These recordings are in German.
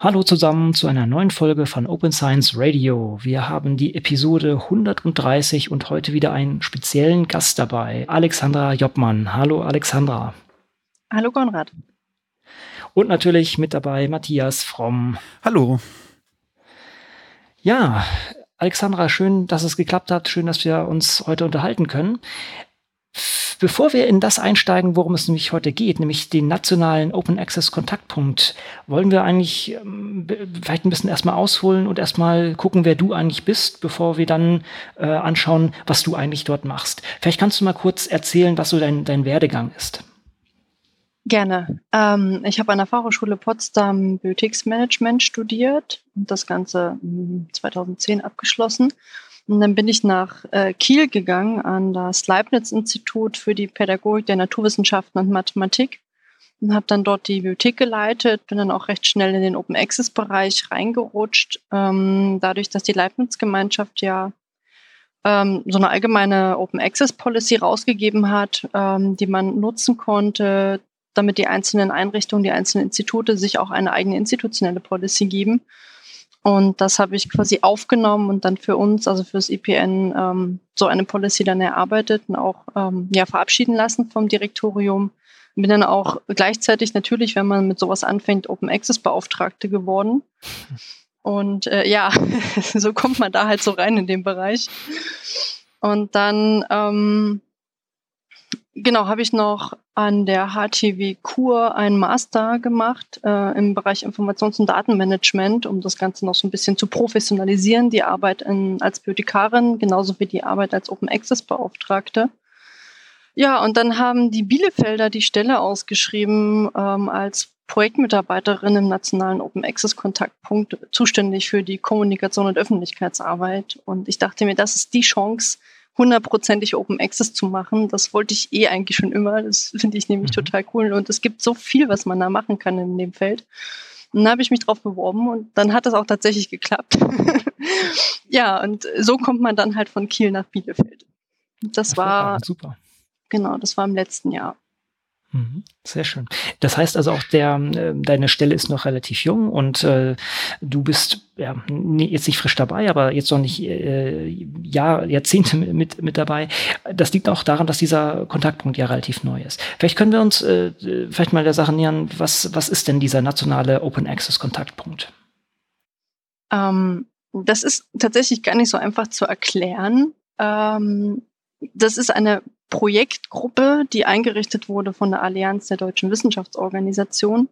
Hallo zusammen zu einer neuen Folge von Open Science Radio. Wir haben die Episode 130 und heute wieder einen speziellen Gast dabei, Alexandra Jobbmann. Hallo Alexandra. Hallo Konrad. Und natürlich mit dabei Matthias Fromm. Hallo. Ja, Alexandra, schön, dass es geklappt hat. Schön, dass wir uns heute unterhalten können. Bevor wir in das einsteigen, worum es nämlich heute geht, nämlich den nationalen Open Access Kontaktpunkt, wollen wir eigentlich ähm, vielleicht ein bisschen erstmal ausholen und erstmal gucken, wer du eigentlich bist, bevor wir dann äh, anschauen, was du eigentlich dort machst. Vielleicht kannst du mal kurz erzählen, was so dein, dein Werdegang ist. Gerne. Ähm, ich habe an der Fachhochschule Potsdam Bibliotheksmanagement studiert und das Ganze 2010 hm, abgeschlossen und dann bin ich nach äh, Kiel gegangen an das Leibniz-Institut für die Pädagogik der Naturwissenschaften und Mathematik und habe dann dort die Bibliothek geleitet, bin dann auch recht schnell in den Open Access-Bereich reingerutscht, ähm, dadurch, dass die Leibniz-Gemeinschaft ja ähm, so eine allgemeine Open Access Policy rausgegeben hat, ähm, die man nutzen konnte, damit die einzelnen Einrichtungen, die einzelnen Institute sich auch eine eigene institutionelle Policy geben. Und das habe ich quasi aufgenommen und dann für uns, also fürs IPN, ähm, so eine Policy dann erarbeitet und auch ähm, ja, verabschieden lassen vom Direktorium. Bin dann auch gleichzeitig natürlich, wenn man mit sowas anfängt, Open Access Beauftragte geworden. Und äh, ja, so kommt man da halt so rein in den Bereich. Und dann ähm, Genau, habe ich noch an der HTW Kur einen Master gemacht äh, im Bereich Informations- und Datenmanagement, um das Ganze noch so ein bisschen zu professionalisieren, die Arbeit in, als Bibliothekarin, genauso wie die Arbeit als Open Access Beauftragte. Ja, und dann haben die Bielefelder die Stelle ausgeschrieben ähm, als Projektmitarbeiterin im nationalen Open Access Kontaktpunkt, zuständig für die Kommunikation und Öffentlichkeitsarbeit. Und ich dachte mir, das ist die Chance, hundertprozentig Open Access zu machen. Das wollte ich eh eigentlich schon immer. Das finde ich nämlich mhm. total cool. Und es gibt so viel, was man da machen kann in dem Feld. Und dann habe ich mich drauf beworben und dann hat es auch tatsächlich geklappt. ja, und so kommt man dann halt von Kiel nach Bielefeld. Das, das war super. Genau, das war im letzten Jahr. Mhm. Sehr schön. Das heißt also auch, der, äh, deine Stelle ist noch relativ jung und äh, du bist ja jetzt nicht frisch dabei, aber jetzt noch nicht äh, Jahr, Jahrzehnte mit, mit dabei. Das liegt auch daran, dass dieser Kontaktpunkt ja relativ neu ist. Vielleicht können wir uns äh, vielleicht mal der Sache nähern, was, was ist denn dieser nationale Open Access Kontaktpunkt? Ähm, das ist tatsächlich gar nicht so einfach zu erklären. Ähm, das ist eine Projektgruppe, die eingerichtet wurde von der Allianz der deutschen Wissenschaftsorganisation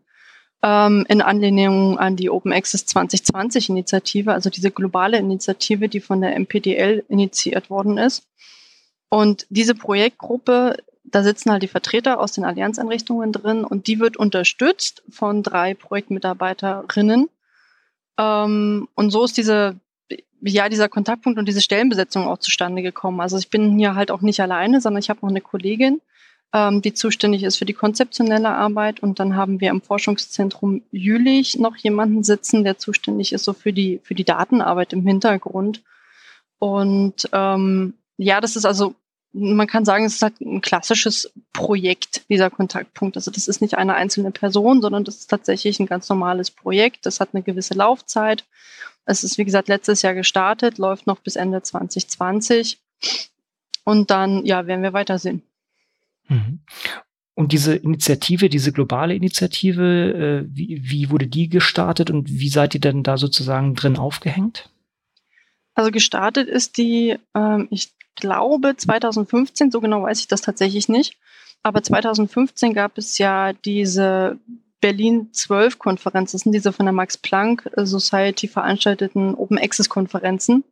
ähm, in Anlehnung an die Open Access 2020 Initiative, also diese globale Initiative, die von der MPDL initiiert worden ist. Und diese Projektgruppe, da sitzen halt die Vertreter aus den Allianzeinrichtungen drin und die wird unterstützt von drei Projektmitarbeiterinnen. Ähm, und so ist diese ja, dieser Kontaktpunkt und diese Stellenbesetzung auch zustande gekommen. Also ich bin hier halt auch nicht alleine, sondern ich habe noch eine Kollegin, ähm, die zuständig ist für die konzeptionelle Arbeit. Und dann haben wir im Forschungszentrum Jülich noch jemanden sitzen, der zuständig ist so für die, für die Datenarbeit im Hintergrund. Und ähm, ja, das ist also, man kann sagen, es ist halt ein klassisches Projekt, dieser Kontaktpunkt. Also das ist nicht eine einzelne Person, sondern das ist tatsächlich ein ganz normales Projekt. Das hat eine gewisse Laufzeit es ist, wie gesagt, letztes Jahr gestartet, läuft noch bis Ende 2020. Und dann, ja, werden wir weitersehen. Mhm. Und diese Initiative, diese globale Initiative, äh, wie, wie wurde die gestartet und wie seid ihr denn da sozusagen drin aufgehängt? Also gestartet ist die, ähm, ich glaube, 2015, so genau weiß ich das tatsächlich nicht. Aber 2015 gab es ja diese Berlin 12 Konferenz. Das sind diese von der Max Planck Society veranstalteten Open Access Konferenzen,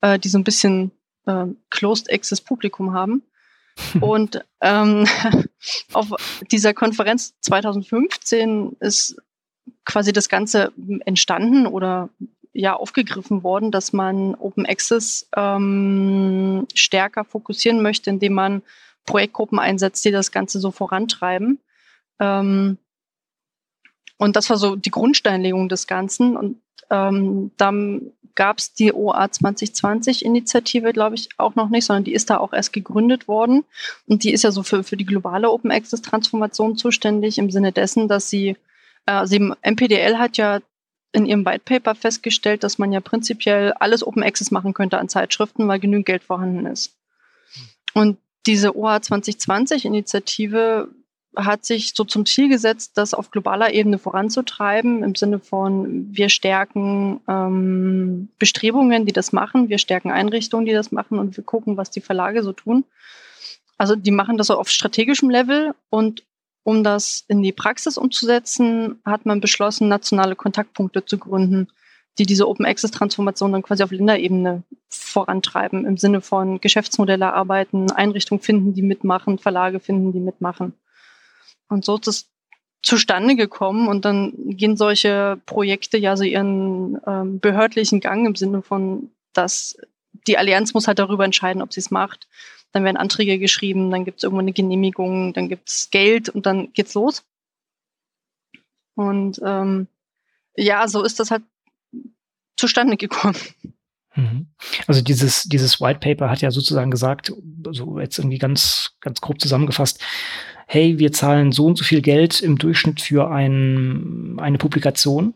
äh, die so ein bisschen äh, Closed Access Publikum haben. Und ähm, auf dieser Konferenz 2015 ist quasi das Ganze entstanden oder ja aufgegriffen worden, dass man Open Access ähm, stärker fokussieren möchte, indem man Projektgruppen einsetzt, die das Ganze so vorantreiben. Ähm, und das war so die Grundsteinlegung des Ganzen. Und ähm, dann gab es die OA 2020-Initiative, glaube ich, auch noch nicht, sondern die ist da auch erst gegründet worden. Und die ist ja so für, für die globale Open Access Transformation zuständig, im Sinne dessen, dass sie, äh, sie MPDL hat ja in ihrem White Paper festgestellt, dass man ja prinzipiell alles Open Access machen könnte an Zeitschriften, weil genügend Geld vorhanden ist. Und diese OA 2020 Initiative hat sich so zum Ziel gesetzt, das auf globaler Ebene voranzutreiben, im Sinne von, wir stärken ähm, Bestrebungen, die das machen, wir stärken Einrichtungen, die das machen und wir gucken, was die Verlage so tun. Also die machen das auf strategischem Level und um das in die Praxis umzusetzen, hat man beschlossen, nationale Kontaktpunkte zu gründen, die diese Open Access Transformation dann quasi auf Länderebene vorantreiben, im Sinne von Geschäftsmodelle erarbeiten, Einrichtungen finden, die mitmachen, Verlage finden, die mitmachen. Und so ist es zustande gekommen und dann gehen solche Projekte ja so ihren ähm, behördlichen Gang im Sinne von, dass die Allianz muss halt darüber entscheiden, ob sie es macht. Dann werden Anträge geschrieben, dann gibt es irgendwo eine Genehmigung, dann gibt es Geld und dann geht's los. Und ähm, ja, so ist das halt zustande gekommen. Mhm. Also dieses, dieses White Paper hat ja sozusagen gesagt, so jetzt irgendwie ganz, ganz grob zusammengefasst, hey, wir zahlen so und so viel Geld im Durchschnitt für ein, eine Publikation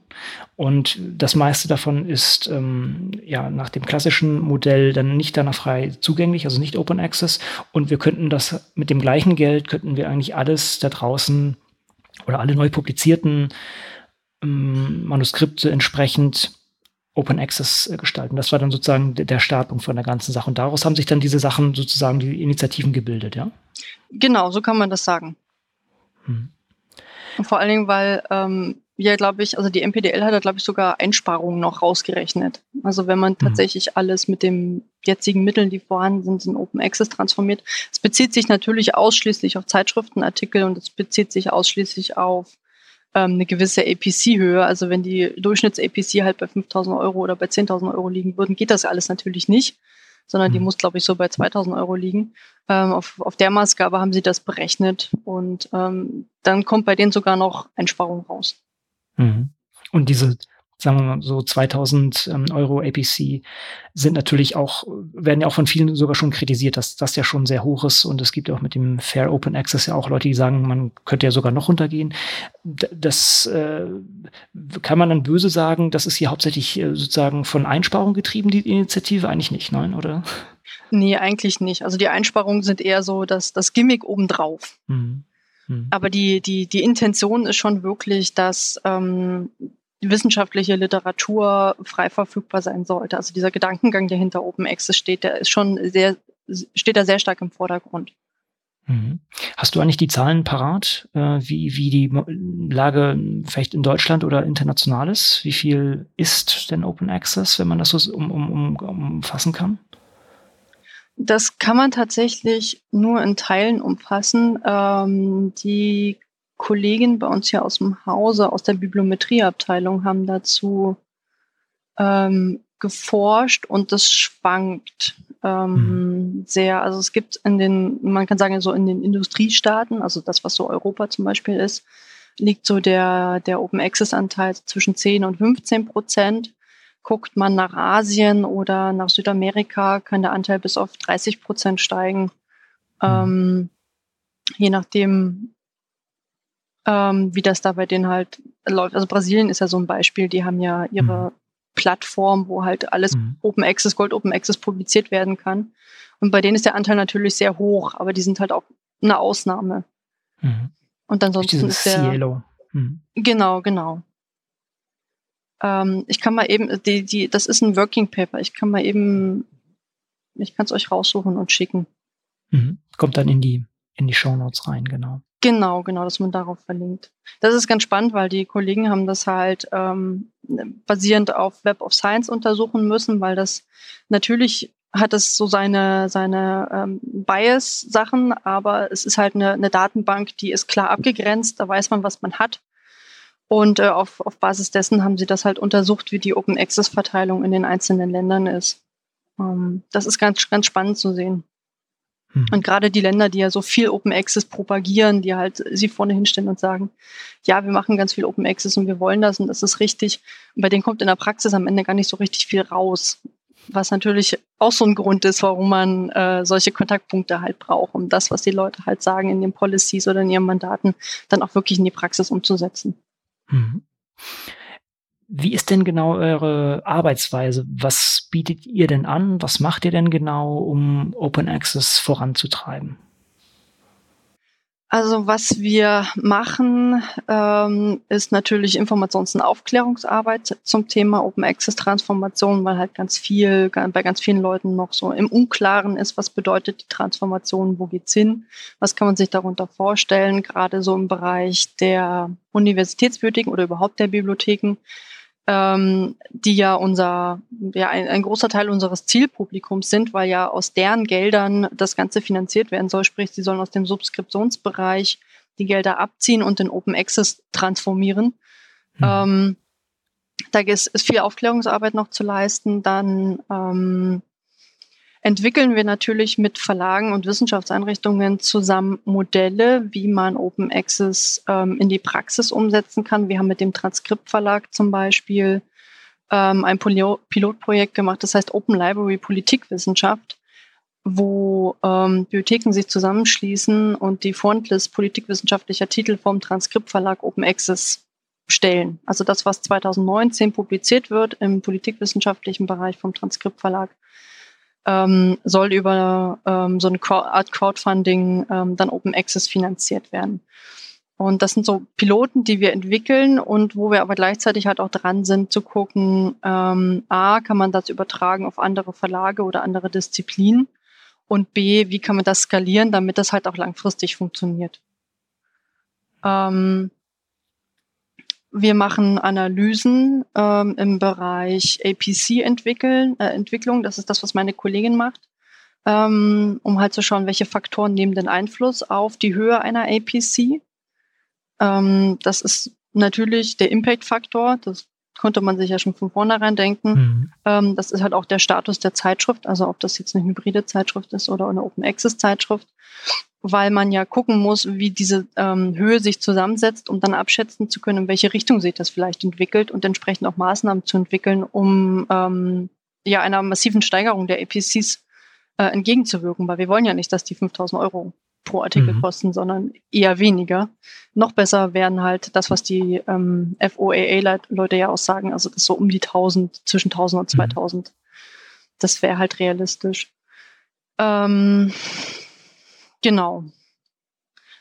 und das meiste davon ist ähm, ja nach dem klassischen Modell dann nicht danach frei zugänglich, also nicht Open Access und wir könnten das mit dem gleichen Geld könnten wir eigentlich alles da draußen oder alle neu publizierten ähm, Manuskripte entsprechend Open Access äh, gestalten. Das war dann sozusagen der Startpunkt von der ganzen Sache. Und daraus haben sich dann diese Sachen sozusagen, die Initiativen gebildet, ja? Genau, so kann man das sagen. Hm. Vor allen Dingen, weil ähm, ja, glaube ich, also die MPDL hat da, glaube ich, sogar Einsparungen noch rausgerechnet. Also wenn man hm. tatsächlich alles mit den jetzigen Mitteln, die vorhanden sind, in Open Access transformiert. Es bezieht sich natürlich ausschließlich auf Zeitschriftenartikel und es bezieht sich ausschließlich auf ähm, eine gewisse APC-Höhe. Also wenn die Durchschnitts-APC halt bei 5.000 Euro oder bei 10.000 Euro liegen würden, geht das alles natürlich nicht, sondern die mhm. muss, glaube ich, so bei 2.000 Euro liegen. Ähm, auf, auf der Maßgabe haben sie das berechnet und ähm, dann kommt bei denen sogar noch Einsparung raus. Mhm. Und diese sagen wir mal so 2000 ähm, Euro APC sind natürlich auch, werden ja auch von vielen sogar schon kritisiert, dass das ja schon sehr hoch ist und es gibt ja auch mit dem Fair Open Access ja auch Leute, die sagen, man könnte ja sogar noch runtergehen. Das äh, kann man dann böse sagen, das ist hier hauptsächlich äh, sozusagen von Einsparungen getrieben, die Initiative? Eigentlich nicht, nein, oder? Nee, eigentlich nicht. Also die Einsparungen sind eher so dass das Gimmick obendrauf. Mhm. Mhm. Aber die, die, die Intention ist schon wirklich, dass ähm, wissenschaftliche Literatur frei verfügbar sein sollte. Also dieser Gedankengang, der hinter Open Access steht, der ist schon sehr, steht da sehr stark im Vordergrund. Mhm. Hast du eigentlich die Zahlen parat, äh, wie, wie die Lage vielleicht in Deutschland oder international ist? Wie viel ist denn Open Access, wenn man das so um, um, um, umfassen kann? Das kann man tatsächlich nur in Teilen umfassen. Ähm, die Kollegen bei uns hier aus dem Hause, aus der Bibliometrieabteilung, haben dazu ähm, geforscht und das schwankt ähm, mhm. sehr. Also es gibt in den, man kann sagen, so in den Industriestaaten, also das, was so Europa zum Beispiel ist, liegt so der, der Open Access Anteil zwischen 10 und 15 Prozent. Guckt man nach Asien oder nach Südamerika, kann der Anteil bis auf 30 Prozent steigen. Mhm. Ähm, je nachdem, ähm, wie das da bei denen halt läuft. Also Brasilien ist ja so ein Beispiel, die haben ja ihre mhm. Plattform, wo halt alles mhm. Open Access, Gold Open Access publiziert werden kann. Und bei denen ist der Anteil natürlich sehr hoch, aber die sind halt auch eine Ausnahme. Mhm. Und ansonsten ist der. Cielo. Mhm. Genau, genau. Ähm, ich kann mal eben, die, die, das ist ein Working Paper. Ich kann mal eben, ich kann es euch raussuchen und schicken. Mhm. Kommt dann in die, in die Show Notes rein, genau. Genau, genau, dass man darauf verlinkt. Das ist ganz spannend, weil die Kollegen haben das halt ähm, basierend auf Web of Science untersuchen müssen, weil das natürlich hat es so seine, seine ähm, Bias-Sachen, aber es ist halt eine, eine Datenbank, die ist klar abgegrenzt, da weiß man, was man hat. Und äh, auf, auf Basis dessen haben sie das halt untersucht, wie die Open Access-Verteilung in den einzelnen Ländern ist. Ähm, das ist ganz, ganz spannend zu sehen. Mhm. Und gerade die Länder, die ja so viel Open Access propagieren, die halt sie vorne hinstellen und sagen, ja, wir machen ganz viel Open Access und wir wollen das und das ist richtig. Und bei denen kommt in der Praxis am Ende gar nicht so richtig viel raus. Was natürlich auch so ein Grund ist, warum man äh, solche Kontaktpunkte halt braucht, um das, was die Leute halt sagen in den Policies oder in ihren Mandaten, dann auch wirklich in die Praxis umzusetzen. Mhm wie ist denn genau eure Arbeitsweise? Was bietet ihr denn an? Was macht ihr denn genau, um Open Access voranzutreiben? Also was wir machen, ähm, ist natürlich Informations- und Aufklärungsarbeit zum Thema Open Access Transformation, weil halt ganz viel, bei ganz vielen Leuten noch so im Unklaren ist, was bedeutet die Transformation, wo geht's hin, was kann man sich darunter vorstellen, gerade so im Bereich der Universitätsbibliotheken oder überhaupt der Bibliotheken ähm, die ja unser, ja, ein, ein großer Teil unseres Zielpublikums sind, weil ja aus deren Geldern das Ganze finanziert werden soll. Sprich, sie sollen aus dem Subskriptionsbereich die Gelder abziehen und in Open Access transformieren. Mhm. Ähm, da ist, ist viel Aufklärungsarbeit noch zu leisten. Dann ähm, entwickeln wir natürlich mit Verlagen und Wissenschaftseinrichtungen zusammen Modelle, wie man Open Access ähm, in die Praxis umsetzen kann. Wir haben mit dem Transkriptverlag zum Beispiel ähm, ein Pilotprojekt gemacht, das heißt Open Library Politikwissenschaft, wo ähm, Bibliotheken sich zusammenschließen und die Frontlist politikwissenschaftlicher Titel vom Transkriptverlag Open Access stellen. Also das, was 2019 publiziert wird im politikwissenschaftlichen Bereich vom Transkriptverlag, ähm, soll über ähm, so eine Art Crowdfunding ähm, dann Open Access finanziert werden. Und das sind so Piloten, die wir entwickeln und wo wir aber gleichzeitig halt auch dran sind zu gucken, ähm, a, kann man das übertragen auf andere Verlage oder andere Disziplinen und b, wie kann man das skalieren, damit das halt auch langfristig funktioniert. Ähm, wir machen Analysen ähm, im Bereich APC entwickeln, äh. Das ist das, was meine Kollegin macht, ähm, um halt zu schauen, welche Faktoren nehmen den Einfluss auf die Höhe einer APC. Ähm, das ist natürlich der Impact-Faktor. Das konnte man sich ja schon von vornherein denken. Mhm. Ähm, das ist halt auch der Status der Zeitschrift, also ob das jetzt eine hybride Zeitschrift ist oder eine Open Access Zeitschrift weil man ja gucken muss, wie diese ähm, Höhe sich zusammensetzt, um dann abschätzen zu können, in welche Richtung sich das vielleicht entwickelt und entsprechend auch Maßnahmen zu entwickeln, um ähm, ja einer massiven Steigerung der APCs äh, entgegenzuwirken, weil wir wollen ja nicht, dass die 5000 Euro pro Artikel mhm. kosten, sondern eher weniger. Noch besser wären halt das, was die ähm, FOAA-Leute ja auch sagen, also das so um die 1000, zwischen 1000 und 2000. Mhm. Das wäre halt realistisch. Ähm, Genau.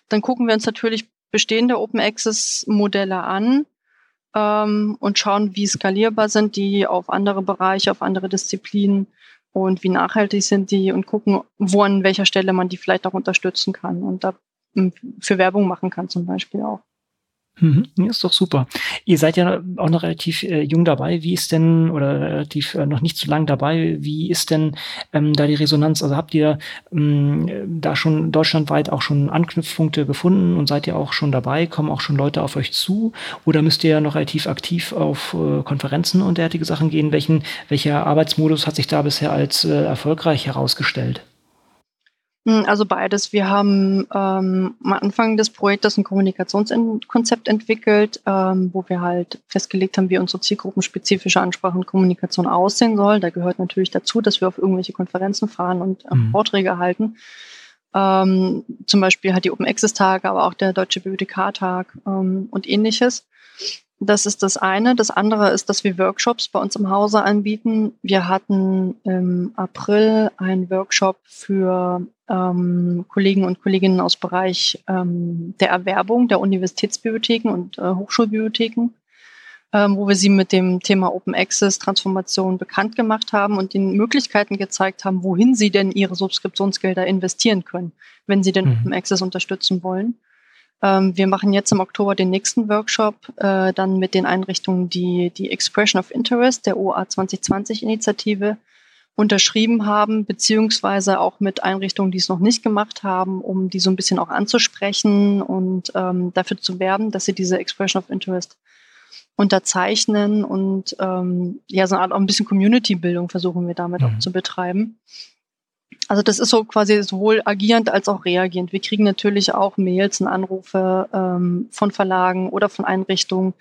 Dann gucken wir uns natürlich bestehende Open Access Modelle an ähm, und schauen, wie skalierbar sind die auf andere Bereiche, auf andere Disziplinen und wie nachhaltig sind die und gucken, wo an welcher Stelle man die vielleicht auch unterstützen kann und da für Werbung machen kann zum Beispiel auch. Mhm, ist doch super. Ihr seid ja auch noch relativ äh, jung dabei. Wie ist denn, oder relativ äh, noch nicht so lang dabei, wie ist denn ähm, da die Resonanz? Also habt ihr ähm, da schon deutschlandweit auch schon Anknüpfpunkte gefunden und seid ihr auch schon dabei? Kommen auch schon Leute auf euch zu? Oder müsst ihr ja noch relativ aktiv auf äh, Konferenzen und derartige Sachen gehen? Welchen, welcher Arbeitsmodus hat sich da bisher als äh, erfolgreich herausgestellt? Hm, also beides. Wir haben ähm, am Anfang des Projektes ein Kommunikationskonzept entwickelt, ähm, wo wir halt festgelegt haben, wie unsere zielgruppenspezifische Ansprache und Kommunikation aussehen soll. Da gehört natürlich dazu, dass wir auf irgendwelche Konferenzen fahren und äh, mhm. Vorträge halten. Ähm, zum Beispiel halt die Open Access Tage, aber auch der Deutsche Bibliothekartag ähm, und ähnliches. Das ist das eine. Das andere ist, dass wir Workshops bei uns im Hause anbieten. Wir hatten im April einen Workshop für ähm, Kollegen und Kolleginnen aus Bereich ähm, der Erwerbung der Universitätsbibliotheken und äh, Hochschulbibliotheken, ähm, wo wir sie mit dem Thema Open Access Transformation bekannt gemacht haben und den Möglichkeiten gezeigt haben, wohin sie denn ihre Subskriptionsgelder investieren können, wenn sie den mhm. Open Access unterstützen wollen. Ähm, wir machen jetzt im Oktober den nächsten Workshop, äh, dann mit den Einrichtungen, die die Expression of Interest der OA 2020 Initiative unterschrieben haben, beziehungsweise auch mit Einrichtungen, die es noch nicht gemacht haben, um die so ein bisschen auch anzusprechen und ähm, dafür zu werben, dass sie diese Expression of Interest unterzeichnen und ähm, ja, so eine Art auch ein bisschen Community-Bildung versuchen wir damit mhm. auch zu betreiben. Also das ist so quasi sowohl agierend als auch reagierend. Wir kriegen natürlich auch Mails und Anrufe ähm, von Verlagen oder von Einrichtungen,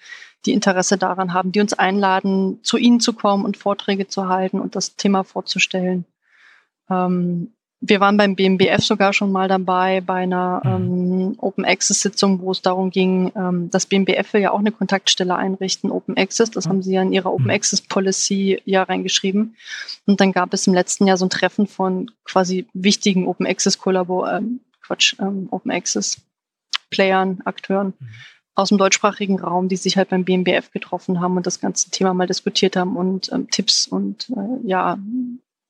die Interesse daran haben, die uns einladen, zu ihnen zu kommen und Vorträge zu halten und das Thema vorzustellen. Ähm, wir waren beim BMBF sogar schon mal dabei bei einer mhm. ähm, Open Access Sitzung, wo es darum ging, ähm, das BMBF will ja auch eine Kontaktstelle einrichten, Open Access. Das mhm. haben sie ja in ihrer Open mhm. Access Policy ja reingeschrieben. Und dann gab es im letzten Jahr so ein Treffen von quasi wichtigen Open Access Kollabor, ähm, Quatsch, ähm, Open Access Playern, Akteuren mhm. aus dem deutschsprachigen Raum, die sich halt beim BMBF getroffen haben und das ganze Thema mal diskutiert haben und ähm, Tipps und äh, ja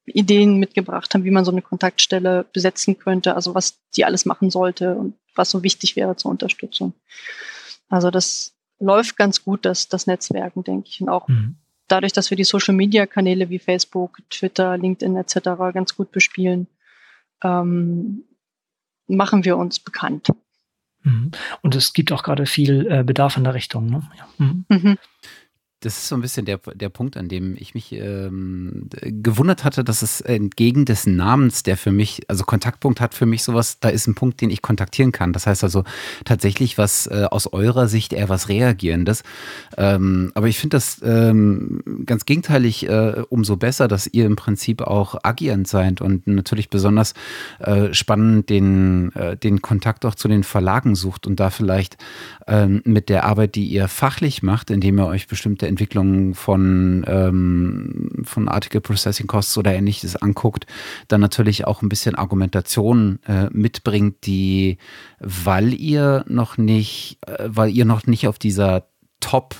Ideen mitgebracht haben, wie man so eine Kontaktstelle besetzen könnte, also was die alles machen sollte und was so wichtig wäre zur Unterstützung. Also das läuft ganz gut, das, das Netzwerken, denke ich. Und auch mhm. dadurch, dass wir die Social-Media-Kanäle wie Facebook, Twitter, LinkedIn etc. ganz gut bespielen, ähm, machen wir uns bekannt. Mhm. Und es gibt auch gerade viel äh, Bedarf in der Richtung. Ne? Ja. Mhm. Das ist so ein bisschen der, der Punkt, an dem ich mich ähm, gewundert hatte, dass es entgegen des Namens, der für mich, also Kontaktpunkt hat für mich sowas, da ist ein Punkt, den ich kontaktieren kann. Das heißt also tatsächlich was äh, aus eurer Sicht eher was Reagierendes. Ähm, aber ich finde das ähm, ganz gegenteilig äh, umso besser, dass ihr im Prinzip auch agierend seid und natürlich besonders äh, spannend den, äh, den Kontakt auch zu den Verlagen sucht und da vielleicht ähm, mit der Arbeit, die ihr fachlich macht, indem ihr euch bestimmte Entwicklung von, ähm, von Article Processing Costs oder ähnliches anguckt, dann natürlich auch ein bisschen Argumentation äh, mitbringt, die, weil ihr noch nicht, äh, weil ihr noch nicht auf dieser Top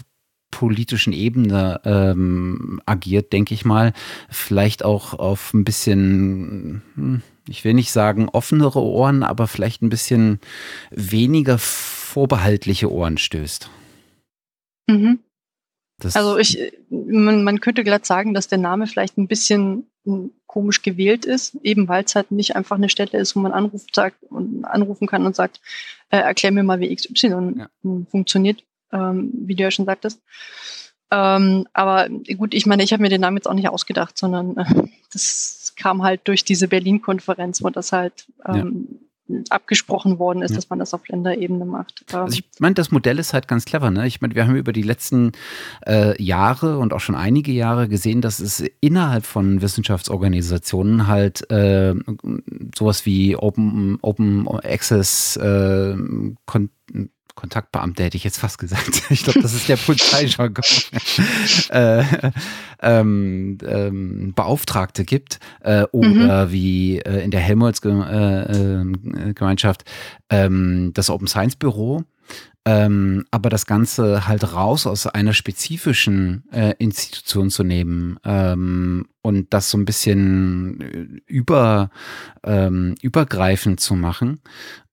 politischen Ebene ähm, agiert, denke ich mal, vielleicht auch auf ein bisschen, hm, ich will nicht sagen offenere Ohren, aber vielleicht ein bisschen weniger vorbehaltliche Ohren stößt. Mhm. Das also ich, man, man könnte glatt sagen, dass der Name vielleicht ein bisschen hm, komisch gewählt ist, eben weil es halt nicht einfach eine Stelle ist, wo man anruft, sagt und anrufen kann und sagt, äh, erklär mir mal, wie XY ja. funktioniert, ähm, wie du ja schon sagtest. Ähm, aber gut, ich meine, ich habe mir den Namen jetzt auch nicht ausgedacht, sondern äh, das kam halt durch diese Berlin-Konferenz, wo das halt ähm, ja abgesprochen worden ist, dass man das auf Länderebene macht. Also ich meine, das Modell ist halt ganz clever. Ne? Ich meine, wir haben über die letzten äh, Jahre und auch schon einige Jahre gesehen, dass es innerhalb von Wissenschaftsorganisationen halt äh, sowas wie Open, Open Access äh, Kontaktbeamte hätte ich jetzt fast gesagt. Ich glaube, das ist der Polizeijargon. äh, ähm, ähm, Beauftragte gibt äh, oder mhm. wie äh, in der Helmholtz-Gemeinschaft äh, ähm, das Open Science Büro. Ähm, aber das Ganze halt raus aus einer spezifischen äh, Institution zu nehmen ähm, und das so ein bisschen äh, über, ähm, übergreifend zu machen,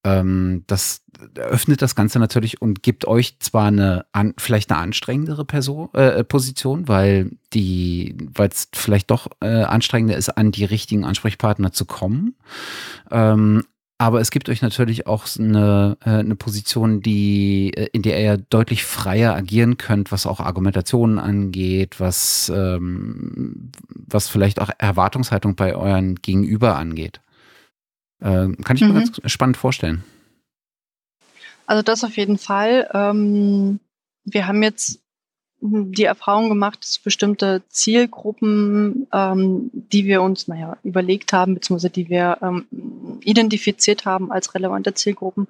ähm, das öffnet das Ganze natürlich und gibt euch zwar eine an, vielleicht eine anstrengendere Person, äh, Position, weil die, weil es vielleicht doch äh, anstrengender ist, an die richtigen Ansprechpartner zu kommen. Ähm, aber es gibt euch natürlich auch eine, äh, eine Position, die, äh, in der ihr deutlich freier agieren könnt, was auch Argumentationen angeht, was, ähm, was vielleicht auch Erwartungshaltung bei euren Gegenüber angeht. Äh, kann ich mhm. mir ganz spannend vorstellen. Also das auf jeden Fall. Ähm, wir haben jetzt die Erfahrung gemacht, dass bestimmte Zielgruppen, ähm, die wir uns, naja, überlegt haben, beziehungsweise die wir ähm, identifiziert haben als relevante Zielgruppen,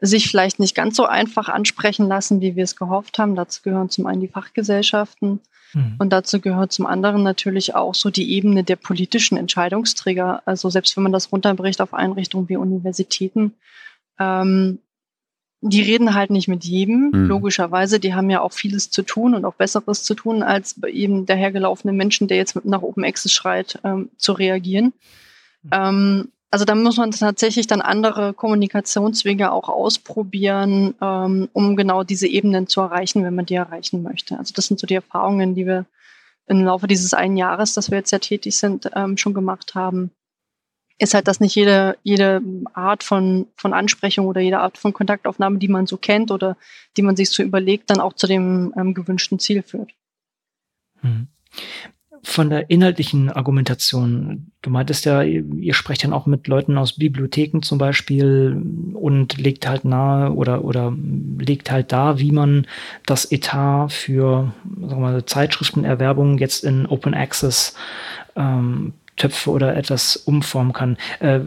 sich vielleicht nicht ganz so einfach ansprechen lassen, wie wir es gehofft haben. Dazu gehören zum einen die Fachgesellschaften mhm. und dazu gehört zum anderen natürlich auch so die Ebene der politischen Entscheidungsträger. Also selbst wenn man das runterbricht auf Einrichtungen wie Universitäten, ähm, die reden halt nicht mit jedem, mhm. logischerweise. Die haben ja auch vieles zu tun und auch Besseres zu tun, als eben der hergelaufene Menschen, der jetzt nach Open Access schreit, ähm, zu reagieren. Mhm. Ähm, also da muss man tatsächlich dann andere Kommunikationswege auch ausprobieren, ähm, um genau diese Ebenen zu erreichen, wenn man die erreichen möchte. Also das sind so die Erfahrungen, die wir im Laufe dieses einen Jahres, dass wir jetzt ja tätig sind, ähm, schon gemacht haben ist halt, dass nicht jede, jede Art von, von Ansprechung oder jede Art von Kontaktaufnahme, die man so kennt oder die man sich so überlegt, dann auch zu dem ähm, gewünschten Ziel führt. Hm. Von der inhaltlichen Argumentation, du meintest ja, ihr, ihr sprecht dann auch mit Leuten aus Bibliotheken zum Beispiel und legt halt nahe oder, oder legt halt da, wie man das Etat für sagen wir mal, Zeitschriftenerwerbung jetzt in Open Access ähm, Töpfe oder etwas umformen kann. Äh,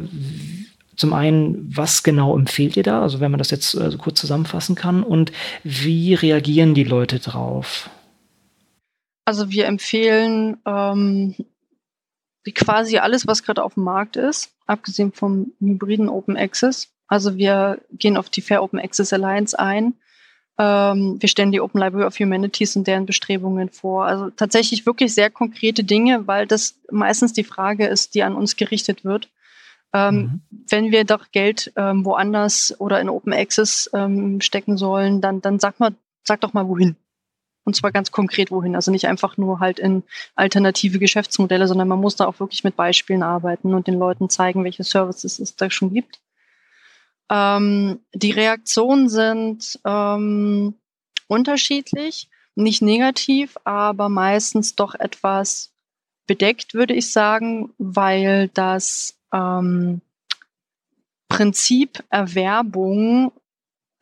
zum einen, was genau empfehlt ihr da? Also wenn man das jetzt äh, kurz zusammenfassen kann und wie reagieren die Leute drauf? Also wir empfehlen ähm, quasi alles, was gerade auf dem Markt ist, abgesehen vom hybriden Open Access. Also wir gehen auf die Fair Open Access Alliance ein. Ähm, wir stellen die Open Library of Humanities und deren Bestrebungen vor. Also tatsächlich wirklich sehr konkrete Dinge, weil das meistens die Frage ist, die an uns gerichtet wird. Ähm, mhm. Wenn wir doch Geld ähm, woanders oder in Open Access ähm, stecken sollen, dann, dann sag mal, sag doch mal wohin. Und zwar ganz konkret wohin. Also nicht einfach nur halt in alternative Geschäftsmodelle, sondern man muss da auch wirklich mit Beispielen arbeiten und den Leuten zeigen, welche Services es da schon gibt. Ähm, die Reaktionen sind ähm, unterschiedlich, nicht negativ, aber meistens doch etwas bedeckt, würde ich sagen, weil das ähm, Prinzip Erwerbung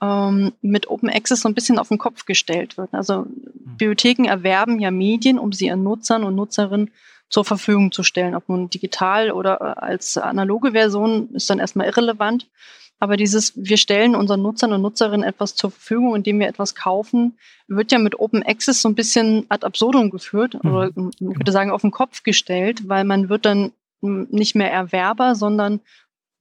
ähm, mit Open Access so ein bisschen auf den Kopf gestellt wird. Also hm. Bibliotheken erwerben ja Medien, um sie ihren Nutzern und Nutzerinnen zur Verfügung zu stellen. Ob nun digital oder äh, als analoge Version ist dann erstmal irrelevant. Aber dieses, wir stellen unseren Nutzern und Nutzerinnen etwas zur Verfügung, indem wir etwas kaufen, wird ja mit Open Access so ein bisschen ad absurdum geführt mhm. oder man könnte sagen auf den Kopf gestellt, weil man wird dann nicht mehr Erwerber, sondern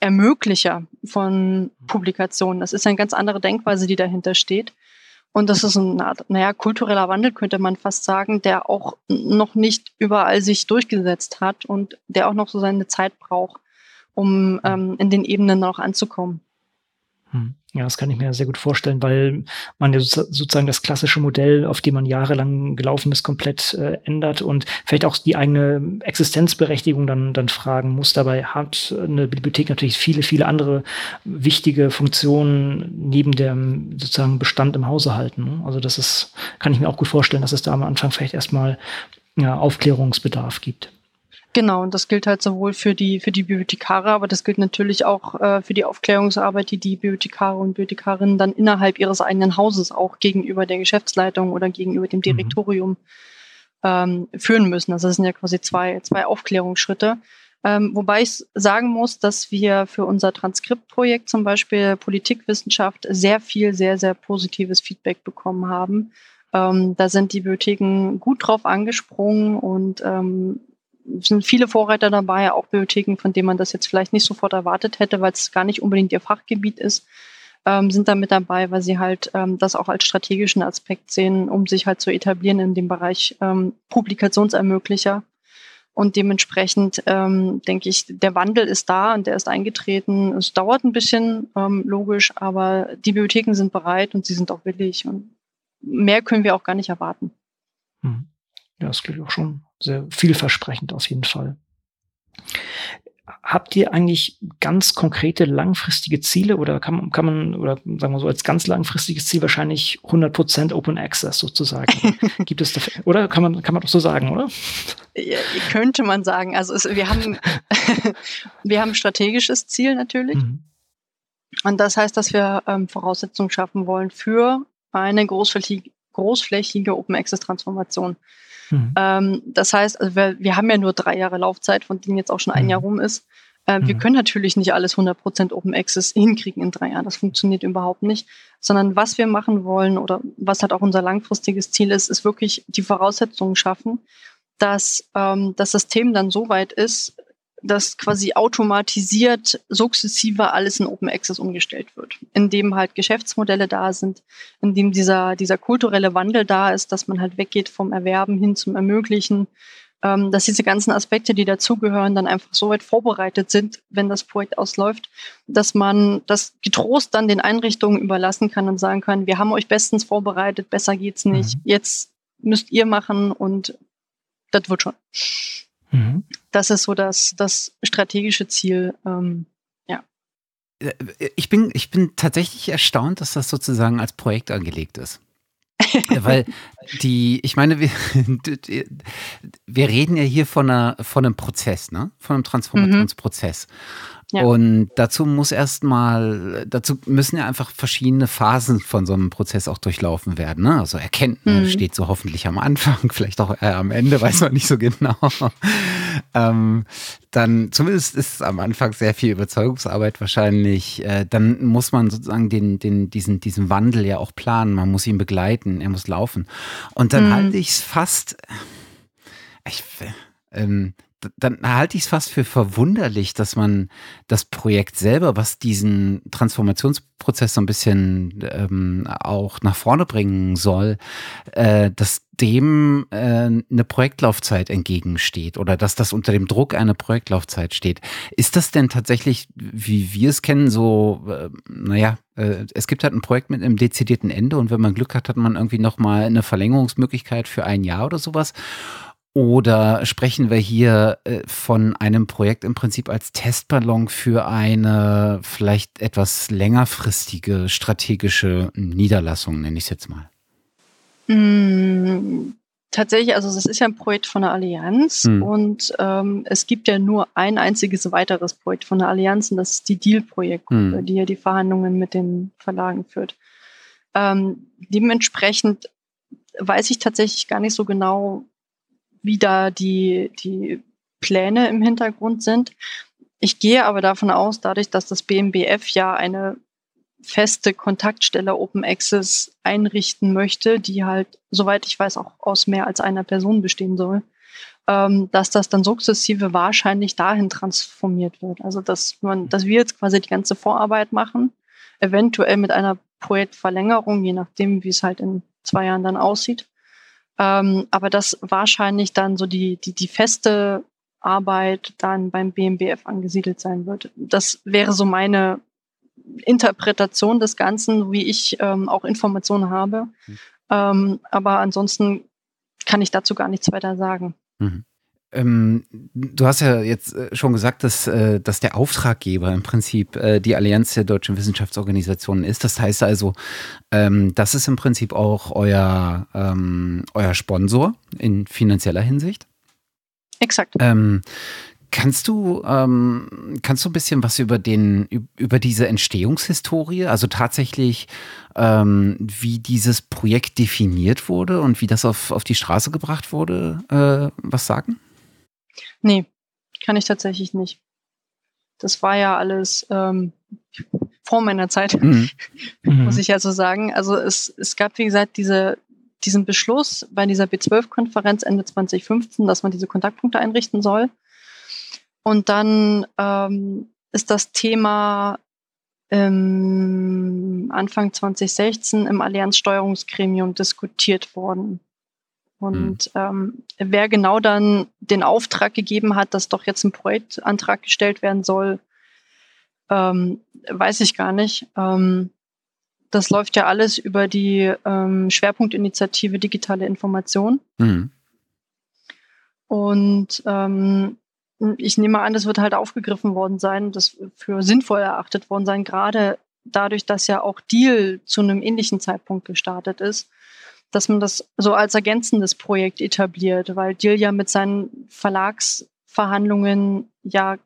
Ermöglicher von Publikationen. Das ist eine ganz andere Denkweise, die dahinter steht. Und das ist ein, naja, kultureller Wandel, könnte man fast sagen, der auch noch nicht überall sich durchgesetzt hat und der auch noch so seine Zeit braucht, um ähm, in den Ebenen noch anzukommen. Hm. Ja, das kann ich mir sehr gut vorstellen, weil man ja sozusagen das klassische Modell, auf dem man jahrelang gelaufen ist, komplett äh, ändert und vielleicht auch die eigene Existenzberechtigung dann, dann fragen muss. Dabei hat eine Bibliothek natürlich viele, viele andere wichtige Funktionen neben dem sozusagen Bestand im Hause halten. Ne? Also das ist, kann ich mir auch gut vorstellen, dass es da am Anfang vielleicht erstmal ja, Aufklärungsbedarf gibt. Genau, und das gilt halt sowohl für die, für die Bibliothekare, aber das gilt natürlich auch äh, für die Aufklärungsarbeit, die die Bibliothekare und Bibliothekarinnen dann innerhalb ihres eigenen Hauses auch gegenüber der Geschäftsleitung oder gegenüber dem mhm. Direktorium mhm. ähm, führen müssen. Also das sind ja quasi zwei, zwei Aufklärungsschritte. Ähm, wobei ich sagen muss, dass wir für unser Transkriptprojekt zum Beispiel Politikwissenschaft sehr viel, sehr, sehr positives Feedback bekommen haben. Ähm, da sind die Bibliotheken gut drauf angesprungen und ähm, sind viele Vorreiter dabei, auch Bibliotheken, von denen man das jetzt vielleicht nicht sofort erwartet hätte, weil es gar nicht unbedingt ihr Fachgebiet ist, ähm, sind da mit dabei, weil sie halt ähm, das auch als strategischen Aspekt sehen, um sich halt zu etablieren in dem Bereich ähm, Publikationsermöglicher. Und dementsprechend ähm, denke ich, der Wandel ist da und der ist eingetreten. Es dauert ein bisschen, ähm, logisch, aber die Bibliotheken sind bereit und sie sind auch willig. Und mehr können wir auch gar nicht erwarten. Hm. Ja, das klingt auch schon sehr vielversprechend auf jeden Fall. Habt ihr eigentlich ganz konkrete langfristige Ziele oder kann, kann man, oder sagen wir so, als ganz langfristiges Ziel wahrscheinlich 100% Open Access sozusagen? Gibt es da, oder kann man, kann man doch so sagen, oder? Ja, könnte man sagen. Also es, wir haben, wir haben ein strategisches Ziel natürlich. Mhm. Und das heißt, dass wir ähm, Voraussetzungen schaffen wollen für eine großflächige, großflächige Open Access Transformation. Mhm. Ähm, das heißt, also wir, wir, haben ja nur drei Jahre Laufzeit, von denen jetzt auch schon ein mhm. Jahr rum ist. Äh, mhm. Wir können natürlich nicht alles 100% Open Access hinkriegen in drei Jahren. Das funktioniert überhaupt nicht. Sondern was wir machen wollen oder was halt auch unser langfristiges Ziel ist, ist wirklich die Voraussetzungen schaffen, dass ähm, das System dann so weit ist, dass quasi automatisiert sukzessive alles in Open Access umgestellt wird, indem halt Geschäftsmodelle da sind, indem dieser, dieser kulturelle Wandel da ist, dass man halt weggeht vom Erwerben hin zum Ermöglichen, ähm, dass diese ganzen Aspekte, die dazugehören, dann einfach so weit vorbereitet sind, wenn das Projekt ausläuft, dass man das getrost dann den Einrichtungen überlassen kann und sagen kann, wir haben euch bestens vorbereitet, besser geht's nicht, mhm. jetzt müsst ihr machen und das wird schon. Mhm. Das ist so das, das strategische Ziel. Ähm, ja. Äh, ich bin, ich bin tatsächlich erstaunt, dass das sozusagen als Projekt angelegt ist. Weil die, ich meine, wir, wir reden ja hier von, einer, von einem Prozess, ne? Von einem Transformationsprozess. Mhm. Ja. Und dazu muss erstmal, dazu müssen ja einfach verschiedene Phasen von so einem Prozess auch durchlaufen werden. Ne? Also Erkenntnis mhm. steht so hoffentlich am Anfang, vielleicht auch äh, am Ende, weiß man nicht so genau. ähm, dann zumindest ist es am Anfang sehr viel Überzeugungsarbeit wahrscheinlich. Äh, dann muss man sozusagen den, den, diesen, diesen Wandel ja auch planen. Man muss ihn begleiten, er muss laufen. Und dann mhm. halte ich es fast, ich, ähm, dann halte ich es fast für verwunderlich, dass man das Projekt selber, was diesen Transformationsprozess so ein bisschen ähm, auch nach vorne bringen soll, äh, dass dem äh, eine Projektlaufzeit entgegensteht oder dass das unter dem Druck einer Projektlaufzeit steht. Ist das denn tatsächlich, wie wir es kennen, so, äh, naja, äh, es gibt halt ein Projekt mit einem dezidierten Ende und wenn man Glück hat, hat man irgendwie nochmal eine Verlängerungsmöglichkeit für ein Jahr oder sowas? Oder sprechen wir hier äh, von einem Projekt im Prinzip als Testballon für eine vielleicht etwas längerfristige strategische Niederlassung, nenne ich es jetzt mal? Mm, tatsächlich, also das ist ja ein Projekt von der Allianz hm. und ähm, es gibt ja nur ein einziges weiteres Projekt von der Allianz und das ist die Deal-Projektgruppe, hm. die ja die Verhandlungen mit den Verlagen führt. Ähm, dementsprechend weiß ich tatsächlich gar nicht so genau, wie da die, die Pläne im Hintergrund sind. Ich gehe aber davon aus, dadurch, dass das BMBF ja eine feste Kontaktstelle Open Access einrichten möchte, die halt, soweit ich weiß, auch aus mehr als einer Person bestehen soll, ähm, dass das dann sukzessive wahrscheinlich dahin transformiert wird. Also dass man, dass wir jetzt quasi die ganze Vorarbeit machen, eventuell mit einer Projektverlängerung, je nachdem, wie es halt in zwei Jahren dann aussieht. Ähm, aber dass wahrscheinlich dann so die, die, die feste Arbeit dann beim BMBF angesiedelt sein wird. Das wäre so meine Interpretation des Ganzen, wie ich ähm, auch Informationen habe. Mhm. Ähm, aber ansonsten kann ich dazu gar nichts weiter sagen. Mhm. Ähm, du hast ja jetzt äh, schon gesagt, dass, äh, dass der Auftraggeber im Prinzip äh, die Allianz der deutschen Wissenschaftsorganisationen ist. Das heißt also, ähm, das ist im Prinzip auch euer, ähm, euer Sponsor in finanzieller Hinsicht. Exakt. Ähm, Kannst du, ähm, kannst du ein bisschen was über den, über diese Entstehungshistorie, also tatsächlich, ähm, wie dieses Projekt definiert wurde und wie das auf, auf die Straße gebracht wurde, äh, was sagen? Nee, kann ich tatsächlich nicht. Das war ja alles ähm, vor meiner Zeit, mhm. muss ich ja so sagen. Also es, es gab, wie gesagt, diese, diesen Beschluss bei dieser B12-Konferenz Ende 2015, dass man diese Kontaktpunkte einrichten soll. Und dann ähm, ist das Thema ähm, Anfang 2016 im Allianzsteuerungsgremium diskutiert worden. Und mhm. ähm, wer genau dann den Auftrag gegeben hat, dass doch jetzt ein Projektantrag gestellt werden soll, ähm, weiß ich gar nicht. Ähm, das läuft ja alles über die ähm, Schwerpunktinitiative Digitale Information. Mhm. Und ähm, ich nehme an, das wird halt aufgegriffen worden sein, das für sinnvoll erachtet worden sein, gerade dadurch, dass ja auch Deal zu einem ähnlichen Zeitpunkt gestartet ist dass man das so als ergänzendes Projekt etabliert, weil Deal ja mit seinen Verlagsverhandlungen ja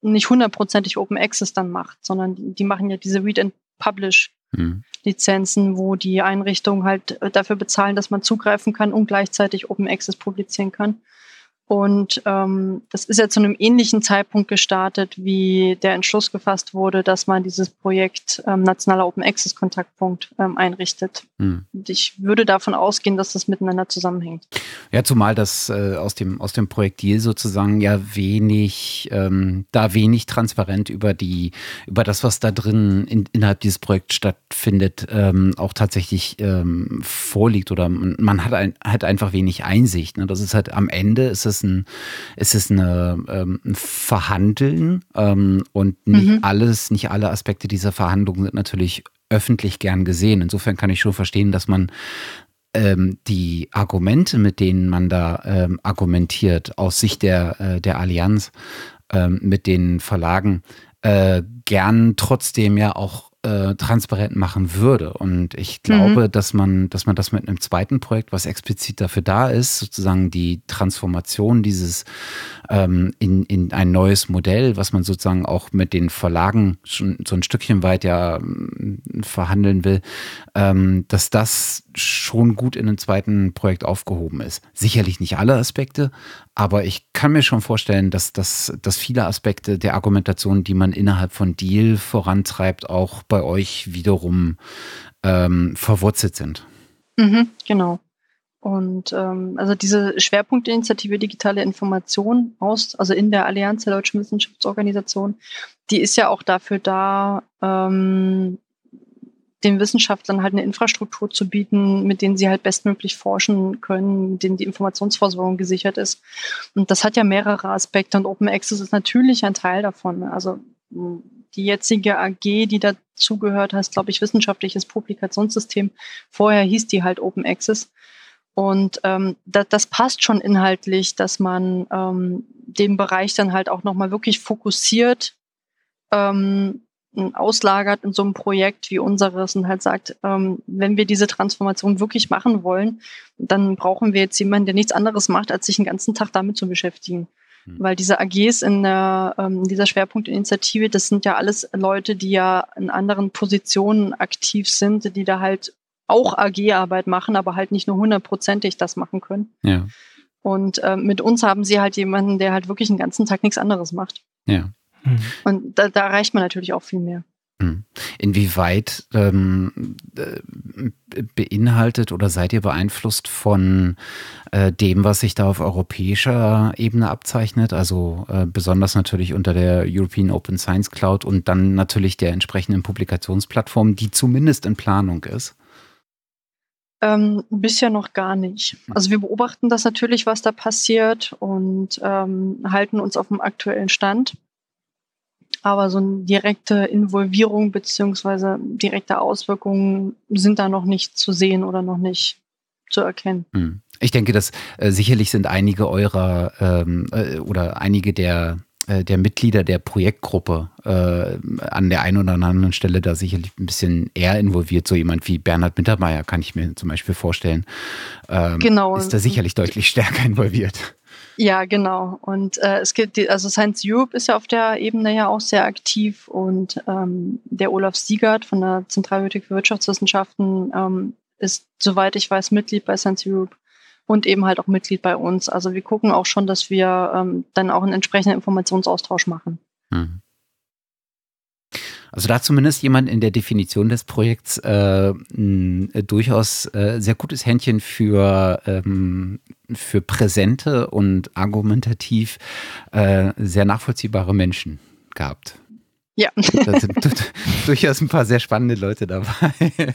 nicht hundertprozentig Open Access dann macht, sondern die, machen ja diese Read and Publish hm. Lizenzen, wo die Einrichtungen halt dafür bezahlen, dass man zugreifen kann und gleichzeitig Open Access publizieren kann. Und ähm, das ist ja zu einem ähnlichen Zeitpunkt gestartet, wie der Entschluss gefasst wurde, dass man dieses Projekt ähm, Nationaler Open Access Kontaktpunkt ähm, einrichtet. Hm. Und ich würde davon ausgehen, dass das miteinander zusammenhängt. Ja, zumal das äh, aus, dem, aus dem Projekt Deal sozusagen ja wenig, ähm, da wenig transparent über die, über das, was da drin in, innerhalb dieses Projekts stattfindet, ähm, auch tatsächlich ähm, vorliegt oder man hat, ein, hat einfach wenig Einsicht. Ne? Das ist halt am Ende ist es es ein, es ist eine, ähm, ein Verhandeln ähm, und nicht mhm. alles, nicht alle Aspekte dieser Verhandlungen sind natürlich öffentlich gern gesehen. Insofern kann ich schon verstehen, dass man ähm, die Argumente, mit denen man da ähm, argumentiert, aus Sicht der, äh, der Allianz ähm, mit den Verlagen, äh, gern trotzdem ja auch äh, transparent machen würde. Und ich glaube, mhm. dass man, dass man das mit einem zweiten Projekt, was explizit dafür da ist, sozusagen die Transformation dieses ähm, in, in ein neues Modell, was man sozusagen auch mit den Verlagen schon so ein Stückchen weit ja ähm, verhandeln will, ähm, dass das schon gut in einem zweiten Projekt aufgehoben ist. Sicherlich nicht alle Aspekte, aber ich kann mir schon vorstellen, dass, dass, dass viele Aspekte der Argumentation, die man innerhalb von Deal vorantreibt, auch bei euch wiederum ähm, verwurzelt sind. Mhm, genau. Und ähm, also diese Schwerpunktinitiative digitale Information aus, also in der Allianz der deutschen Wissenschaftsorganisation, die ist ja auch dafür da, ähm, den Wissenschaftlern halt eine Infrastruktur zu bieten, mit denen sie halt bestmöglich forschen können, mit denen die Informationsversorgung gesichert ist. Und das hat ja mehrere Aspekte und Open Access ist natürlich ein Teil davon. Also die jetzige AG, die dazugehört, heißt, glaube ich, wissenschaftliches Publikationssystem. Vorher hieß die halt Open Access. Und ähm, da, das passt schon inhaltlich, dass man ähm, den Bereich dann halt auch nochmal wirklich fokussiert ähm, auslagert in so einem Projekt wie unseres und halt sagt, ähm, wenn wir diese Transformation wirklich machen wollen, dann brauchen wir jetzt jemanden, der nichts anderes macht, als sich den ganzen Tag damit zu beschäftigen. Mhm. Weil diese AGs in der, ähm, dieser Schwerpunktinitiative, das sind ja alles Leute, die ja in anderen Positionen aktiv sind, die da halt auch AG-Arbeit machen, aber halt nicht nur hundertprozentig das machen können. Ja. Und ähm, mit uns haben sie halt jemanden, der halt wirklich den ganzen Tag nichts anderes macht. Ja. Mhm. Und da, da erreicht man natürlich auch viel mehr. Mhm. Inwieweit ähm, äh, beinhaltet oder seid ihr beeinflusst von äh, dem, was sich da auf europäischer Ebene abzeichnet? Also äh, besonders natürlich unter der European Open Science Cloud und dann natürlich der entsprechenden Publikationsplattform, die zumindest in Planung ist? Ähm, bisher noch gar nicht. Also wir beobachten das natürlich, was da passiert und ähm, halten uns auf dem aktuellen Stand aber so eine direkte Involvierung beziehungsweise direkte Auswirkungen sind da noch nicht zu sehen oder noch nicht zu erkennen. Hm. Ich denke, dass äh, sicherlich sind einige eurer ähm, äh, oder einige der äh, der Mitglieder der Projektgruppe äh, an der einen oder anderen Stelle da sicherlich ein bisschen eher involviert. So jemand wie Bernhard Mittermeier kann ich mir zum Beispiel vorstellen. Ähm, genau. Ist da sicherlich deutlich stärker involviert. Ja, genau. Und äh, es gibt, die, also Science Europe ist ja auf der Ebene ja auch sehr aktiv und ähm, der Olaf Siegert von der Zentralbibliothek für Wirtschaftswissenschaften ähm, ist, soweit ich weiß, Mitglied bei Science Europe und eben halt auch Mitglied bei uns. Also wir gucken auch schon, dass wir ähm, dann auch einen entsprechenden Informationsaustausch machen. Mhm. Also da zumindest jemand in der Definition des Projekts äh, ein, äh, durchaus äh, sehr gutes Händchen für, ähm, für präsente und argumentativ äh, sehr nachvollziehbare Menschen gehabt. Ja. Da sind durchaus ein paar sehr spannende Leute dabei.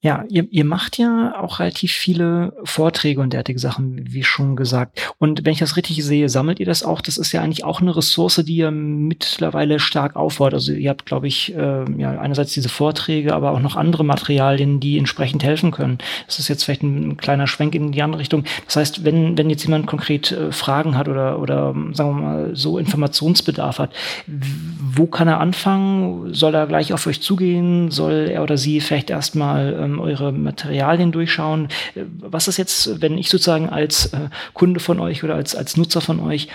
Ja, ihr, ihr macht ja auch relativ viele Vorträge und derartige Sachen, wie schon gesagt. Und wenn ich das richtig sehe, sammelt ihr das auch? Das ist ja eigentlich auch eine Ressource, die ihr mittlerweile stark aufbaut. Also ihr habt, glaube ich, äh, ja einerseits diese Vorträge, aber auch noch andere Materialien, die entsprechend helfen können. Das ist jetzt vielleicht ein, kleiner Schwenk in die andere Richtung. Das heißt, wenn, wenn jetzt jemand konkret äh, Fragen hat oder, oder sagen wir mal so Informationsbedarf hat, wo kann er anfangen? Soll er gleich auf euch zugehen? Soll er oder sie vielleicht erstmal ähm, eure Materialien durchschauen. Äh, was ist jetzt, wenn ich sozusagen als äh, Kunde von euch oder als, als Nutzer von euch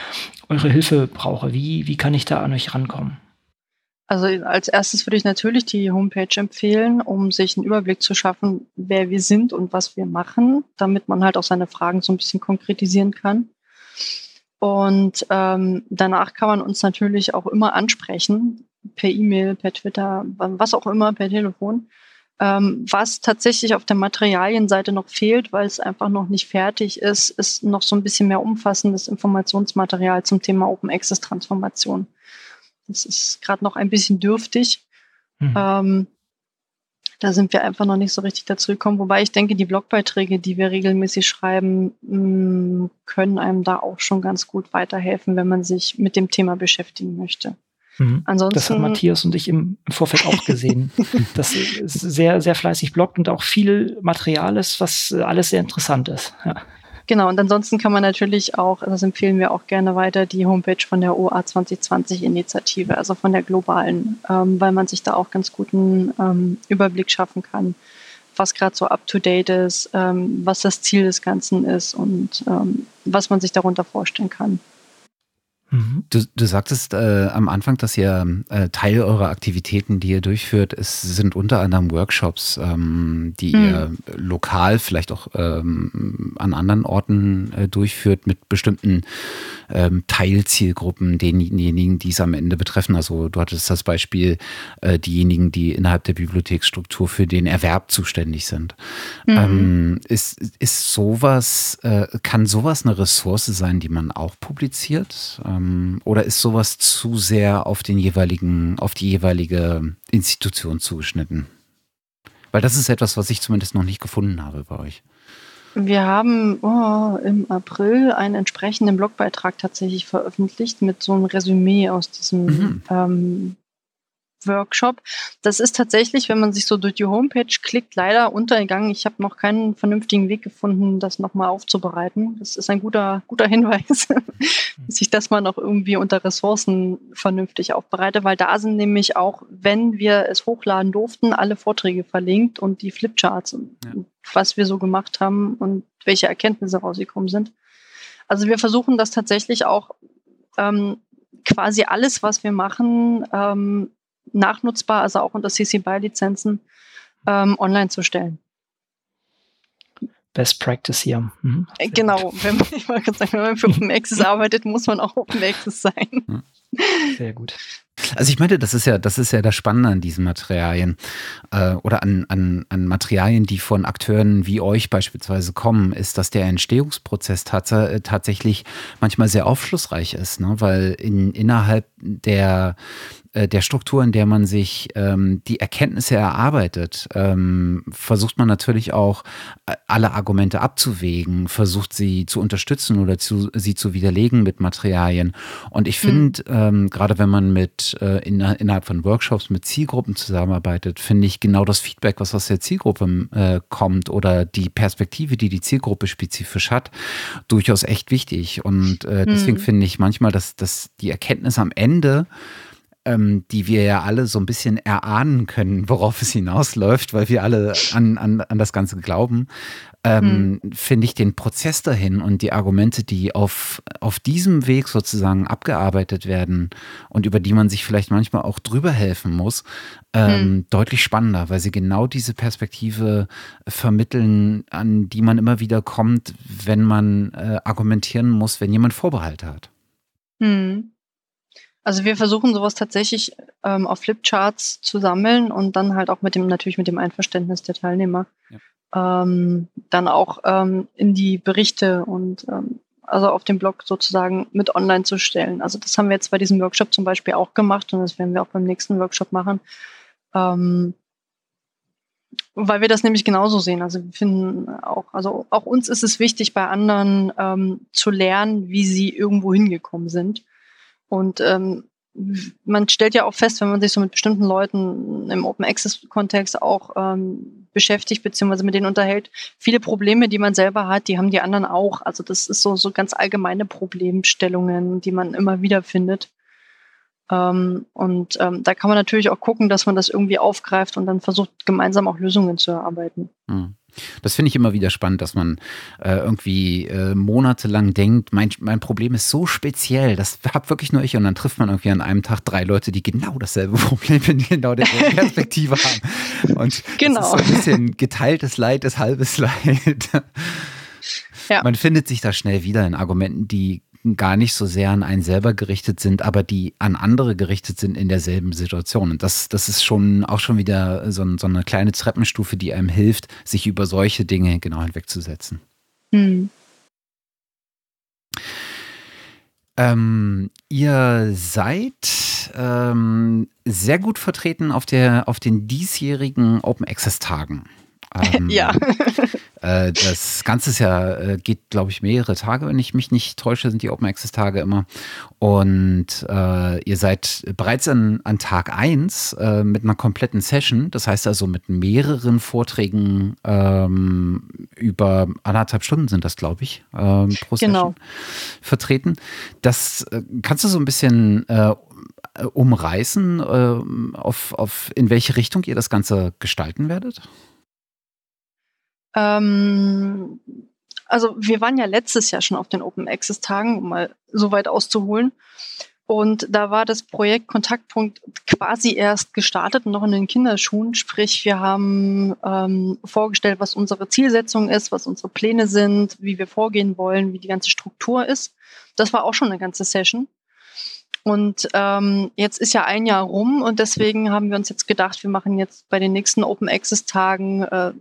eure Hilfe brauche? Wie, wie kann ich da an euch rankommen? Also als erstes würde ich natürlich die Homepage empfehlen, um sich einen Überblick zu schaffen, wer wir sind und was wir machen, damit man halt auch seine Fragen so ein bisschen konkretisieren kann. Und ähm, danach kann man uns natürlich auch immer ansprechen, per E-Mail, per Twitter, was auch immer, per Telefon. Ähm, was tatsächlich auf der Materialienseite noch fehlt, weil es einfach noch nicht fertig ist, ist noch so ein bisschen mehr umfassendes Informationsmaterial zum Thema Open Access Transformation. Das ist gerade noch ein bisschen dürftig. Mhm. Ähm, da sind wir einfach noch nicht so richtig dazu gekommen. Wobei ich denke, die Blogbeiträge, die wir regelmäßig schreiben, mm, können einem da auch schon ganz gut weiterhelfen, wenn man sich mit dem Thema beschäftigen möchte. Mhm. Ansonsten, das haben Matthias und ich im, im Vorfeld auch gesehen, dass es sehr, sehr fleißig bloggt und auch viel Material ist, was alles sehr interessant ist. Ja. Genau, und ansonsten kann man natürlich auch, das empfehlen wir auch gerne weiter, die Homepage von der OA 2020-Initiative, also von der globalen, ähm, weil man sich da auch ganz guten ähm, Überblick schaffen kann, was gerade so up-to-date ist, ähm, was das Ziel des Ganzen ist und ähm, was man sich darunter vorstellen kann. Mhm. Du, du sagtest äh, am Anfang, dass ihr äh, Teil eurer Aktivitäten, die ihr durchführt, ist, sind unter anderem Workshops, ähm, die mhm. ihr lokal, vielleicht auch ähm, an anderen Orten äh, durchführt mit bestimmten ähm, Teilzielgruppen, denjenigen, die es am Ende betreffen. Also du hattest das Beispiel, äh, diejenigen, die innerhalb der Bibliotheksstruktur für den Erwerb zuständig sind. Mhm. Ähm, ist, ist sowas, äh, kann sowas eine Ressource sein, die man auch publiziert? Ähm, oder ist sowas zu sehr auf den jeweiligen, auf die jeweilige Institution zugeschnitten? Weil das ist etwas, was ich zumindest noch nicht gefunden habe bei euch. Wir haben oh, im April einen entsprechenden Blogbeitrag tatsächlich veröffentlicht mit so einem Resümee aus diesem mhm. ähm, Workshop. Das ist tatsächlich, wenn man sich so durch die Homepage klickt, leider untergegangen. Ich habe noch keinen vernünftigen Weg gefunden, das nochmal aufzubereiten. Das ist ein guter, guter Hinweis, dass ich das mal noch irgendwie unter Ressourcen vernünftig aufbereite, weil da sind nämlich auch, wenn wir es hochladen durften, alle Vorträge verlinkt und die Flipcharts, ja. was wir so gemacht haben und welche Erkenntnisse rausgekommen sind. Also wir versuchen das tatsächlich auch ähm, quasi alles, was wir machen, ähm, nachnutzbar, also auch unter CC BY-Lizenzen, ähm, online zu stellen. Best Practice hier. Mhm. Äh, genau, wenn man, ich sagen, wenn man für Open Access arbeitet, muss man auch Open Access sein. Sehr gut. Also ich meine, das ist ja, das ist ja das Spannende an diesen Materialien äh, oder an, an, an Materialien, die von Akteuren wie euch beispielsweise kommen, ist, dass der Entstehungsprozess tats äh, tatsächlich manchmal sehr aufschlussreich ist, ne? weil in, innerhalb der äh, der Struktur, in der man sich ähm, die Erkenntnisse erarbeitet, ähm, versucht man natürlich auch äh, alle Argumente abzuwägen, versucht sie zu unterstützen oder zu, sie zu widerlegen mit Materialien. Und ich finde, mhm. ähm, gerade wenn man mit äh, in, innerhalb von Workshops mit Zielgruppen zusammenarbeitet, finde ich genau das Feedback, was aus der Zielgruppe äh, kommt oder die Perspektive, die die Zielgruppe spezifisch hat, durchaus echt wichtig. Und äh, deswegen mhm. finde ich manchmal, dass, dass die Erkenntnis am Ende ähm, die wir ja alle so ein bisschen erahnen können, worauf es hinausläuft, weil wir alle an, an, an das Ganze glauben, ähm, hm. finde ich den Prozess dahin und die Argumente, die auf, auf diesem Weg sozusagen abgearbeitet werden und über die man sich vielleicht manchmal auch drüber helfen muss, ähm, hm. deutlich spannender, weil sie genau diese Perspektive vermitteln, an die man immer wieder kommt, wenn man äh, argumentieren muss, wenn jemand Vorbehalte hat. Hm. Also wir versuchen sowas tatsächlich ähm, auf Flipcharts zu sammeln und dann halt auch mit dem, natürlich mit dem Einverständnis der Teilnehmer, ja. ähm, dann auch ähm, in die Berichte und ähm, also auf dem Blog sozusagen mit online zu stellen. Also das haben wir jetzt bei diesem Workshop zum Beispiel auch gemacht und das werden wir auch beim nächsten Workshop machen. Ähm, weil wir das nämlich genauso sehen. Also wir finden auch, also auch uns ist es wichtig, bei anderen ähm, zu lernen, wie sie irgendwo hingekommen sind. Und ähm, man stellt ja auch fest, wenn man sich so mit bestimmten Leuten im Open Access Kontext auch ähm, beschäftigt beziehungsweise mit denen unterhält, viele Probleme, die man selber hat, die haben die anderen auch. Also das ist so so ganz allgemeine Problemstellungen, die man immer wieder findet. Ähm, und ähm, da kann man natürlich auch gucken, dass man das irgendwie aufgreift und dann versucht gemeinsam auch Lösungen zu erarbeiten. Mhm. Das finde ich immer wieder spannend, dass man äh, irgendwie äh, monatelang denkt, mein, mein Problem ist so speziell, das habe wirklich nur ich. Und dann trifft man irgendwie an einem Tag drei Leute, die genau dasselbe Problem in genau der Perspektive haben. Und genau. das ist so ein bisschen geteiltes Leid ist halbes Leid. Ja. Man findet sich da schnell wieder in Argumenten, die gar nicht so sehr an einen selber gerichtet sind, aber die an andere gerichtet sind in derselben Situation. Und das, das ist schon auch schon wieder so, so eine kleine Treppenstufe, die einem hilft, sich über solche Dinge genau hinwegzusetzen. Mhm. Ähm, ihr seid ähm, sehr gut vertreten auf, der, auf den diesjährigen Open Access Tagen. Ähm, ja. äh, das Ganze ist ja, äh, geht, glaube ich, mehrere Tage, wenn ich mich nicht täusche, sind die Open Access Tage immer. Und äh, ihr seid bereits an, an Tag 1 äh, mit einer kompletten Session, das heißt also mit mehreren Vorträgen ähm, über anderthalb Stunden sind das, glaube ich, ähm, pro Session genau. vertreten. Das äh, kannst du so ein bisschen äh, umreißen, äh, auf, auf in welche Richtung ihr das Ganze gestalten werdet? Ähm, also wir waren ja letztes Jahr schon auf den Open Access Tagen, um mal so weit auszuholen. Und da war das Projekt Kontaktpunkt quasi erst gestartet, noch in den Kinderschuhen. Sprich, wir haben ähm, vorgestellt, was unsere Zielsetzung ist, was unsere Pläne sind, wie wir vorgehen wollen, wie die ganze Struktur ist. Das war auch schon eine ganze Session. Und ähm, jetzt ist ja ein Jahr rum und deswegen haben wir uns jetzt gedacht, wir machen jetzt bei den nächsten Open Access Tagen äh,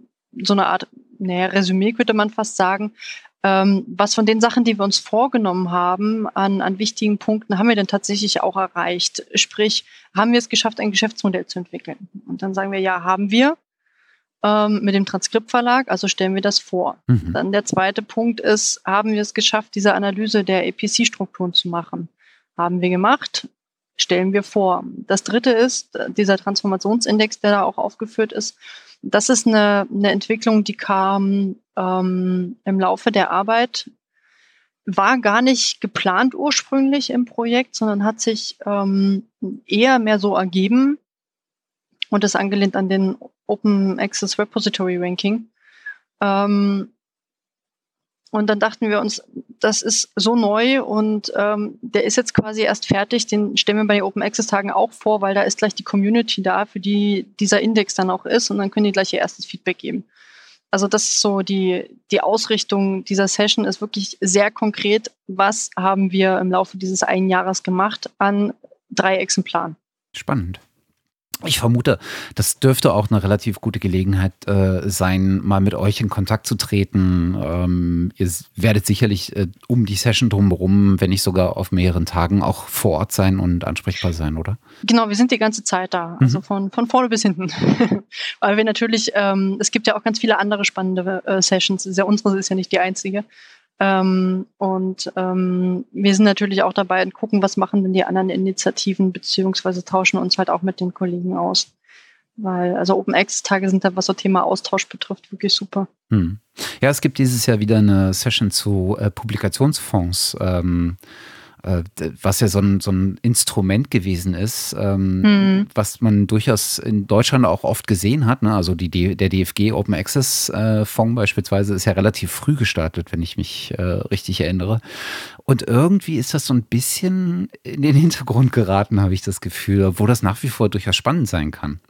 so eine Art, naja, Resümee könnte man fast sagen. Ähm, was von den Sachen, die wir uns vorgenommen haben, an, an wichtigen Punkten haben wir denn tatsächlich auch erreicht? Sprich, haben wir es geschafft, ein Geschäftsmodell zu entwickeln? Und dann sagen wir, ja, haben wir ähm, mit dem Transkriptverlag, also stellen wir das vor. Mhm. Dann der zweite Punkt ist, haben wir es geschafft, diese Analyse der APC-Strukturen zu machen? Haben wir gemacht, stellen wir vor. Das dritte ist dieser Transformationsindex, der da auch aufgeführt ist. Das ist eine, eine Entwicklung, die kam ähm, im Laufe der Arbeit, war gar nicht geplant ursprünglich im Projekt, sondern hat sich ähm, eher mehr so ergeben und ist angelehnt an den Open Access Repository Ranking. Ähm, und dann dachten wir uns, das ist so neu und ähm, der ist jetzt quasi erst fertig. Den stellen wir bei den Open Access Tagen auch vor, weil da ist gleich die Community da, für die dieser Index dann auch ist und dann können die gleich ihr erstes Feedback geben. Also das ist so die, die Ausrichtung dieser Session ist wirklich sehr konkret. Was haben wir im Laufe dieses einen Jahres gemacht an drei Exemplaren? Spannend. Ich vermute, das dürfte auch eine relativ gute Gelegenheit äh, sein, mal mit euch in Kontakt zu treten. Ähm, ihr werdet sicherlich äh, um die Session drumherum, wenn nicht sogar auf mehreren Tagen, auch vor Ort sein und ansprechbar sein, oder? Genau, wir sind die ganze Zeit da, also mhm. von, von vorne bis hinten. Weil wir natürlich, ähm, es gibt ja auch ganz viele andere spannende äh, Sessions. Ja, unsere ist ja nicht die einzige. Ähm, und ähm, wir sind natürlich auch dabei und gucken, was machen denn die anderen Initiativen, beziehungsweise tauschen uns halt auch mit den Kollegen aus. Weil, also Open Access Tage sind da, was so Thema Austausch betrifft, wirklich super. Hm. Ja, es gibt dieses Jahr wieder eine Session zu äh, Publikationsfonds. Ähm, äh, was ja so ein, so ein Instrument gewesen ist, ähm, mhm. was man durchaus in Deutschland auch oft gesehen hat. Ne? Also die, der DFG Open Access äh, Fonds beispielsweise ist ja relativ früh gestartet, wenn ich mich äh, richtig erinnere. Und irgendwie ist das so ein bisschen in den Hintergrund geraten, habe ich das Gefühl, wo das nach wie vor durchaus spannend sein kann.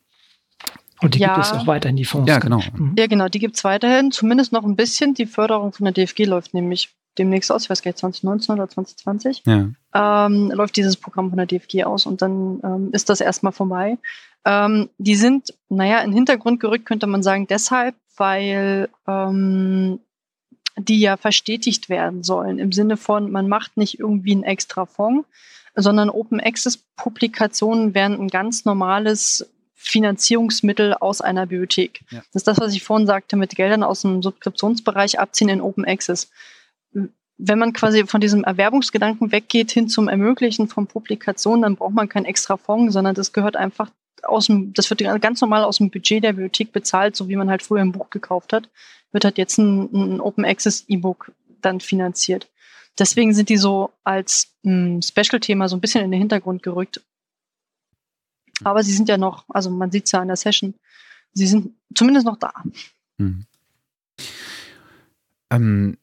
Und die ja. gibt es auch weiterhin, die Fonds. Ja, genau. Mhm. Ja, genau, die gibt es weiterhin, zumindest noch ein bisschen. Die Förderung von der DFG läuft nämlich demnächst aus, ich weiß gar nicht, 2019 oder 2020, ja. ähm, läuft dieses Programm von der DFG aus und dann ähm, ist das erstmal vorbei. Ähm, die sind, naja, in den Hintergrund gerückt, könnte man sagen, deshalb, weil ähm, die ja verstetigt werden sollen, im Sinne von, man macht nicht irgendwie einen extra Fonds, sondern Open Access Publikationen werden ein ganz normales Finanzierungsmittel aus einer Bibliothek. Ja. Das ist das, was ich vorhin sagte, mit Geldern aus dem Subskriptionsbereich abziehen in Open Access wenn man quasi von diesem Erwerbungsgedanken weggeht hin zum Ermöglichen von Publikationen, dann braucht man keinen extra Fonds, sondern das gehört einfach aus dem, das wird ganz normal aus dem Budget der Bibliothek bezahlt, so wie man halt früher ein Buch gekauft hat, wird halt jetzt ein, ein Open Access E-Book dann finanziert. Deswegen sind die so als hm, Special-Thema so ein bisschen in den Hintergrund gerückt. Aber sie sind ja noch, also man sieht es ja an der Session, sie sind zumindest noch da. Hm. Ähm,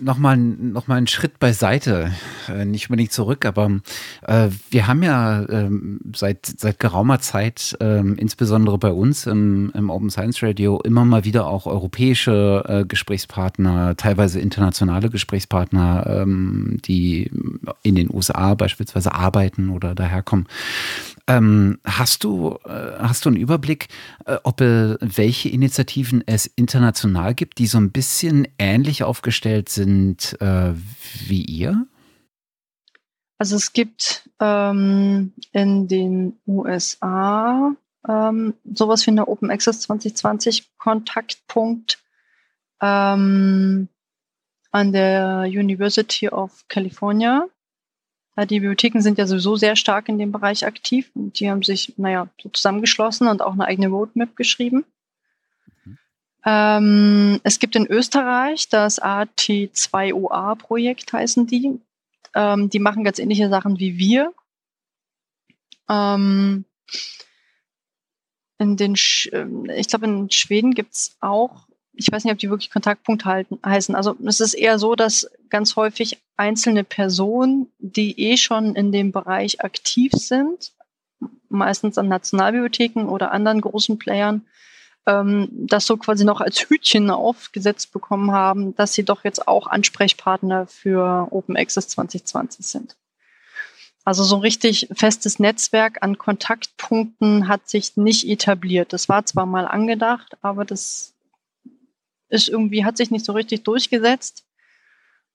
nochmal noch mal einen Schritt beiseite, äh, nicht unbedingt zurück, aber äh, wir haben ja äh, seit, seit geraumer Zeit, äh, insbesondere bei uns im, im Open Science Radio, immer mal wieder auch europäische äh, Gesprächspartner, teilweise internationale Gesprächspartner, ähm, die in den USA beispielsweise arbeiten oder daherkommen. Ähm, hast du äh, hast du einen Überblick, äh, ob äh, welche Initiativen es international gibt, die so ein bisschen ähnlich aufgestellt sind äh, wie ihr? Also es gibt ähm, in den USA ähm, sowas wie eine Open Access 2020 Kontaktpunkt ähm, an der University of California. Die Bibliotheken sind ja sowieso sehr stark in dem Bereich aktiv und die haben sich, naja, so zusammengeschlossen und auch eine eigene Roadmap geschrieben. Mhm. Ähm, es gibt in Österreich das AT2OA-Projekt, heißen die. Ähm, die machen ganz ähnliche Sachen wie wir. Ähm, in den, Sch ähm, ich glaube, in Schweden gibt's auch, ich weiß nicht, ob die wirklich Kontaktpunkt halten, heißen. Also es ist eher so, dass ganz häufig einzelne Personen, die eh schon in dem Bereich aktiv sind, meistens an Nationalbibliotheken oder anderen großen Playern, ähm, das so quasi noch als Hütchen aufgesetzt bekommen haben, dass sie doch jetzt auch Ansprechpartner für Open Access 2020 sind. Also so ein richtig festes Netzwerk an Kontaktpunkten hat sich nicht etabliert. Das war zwar mal angedacht, aber das ist irgendwie, hat sich nicht so richtig durchgesetzt.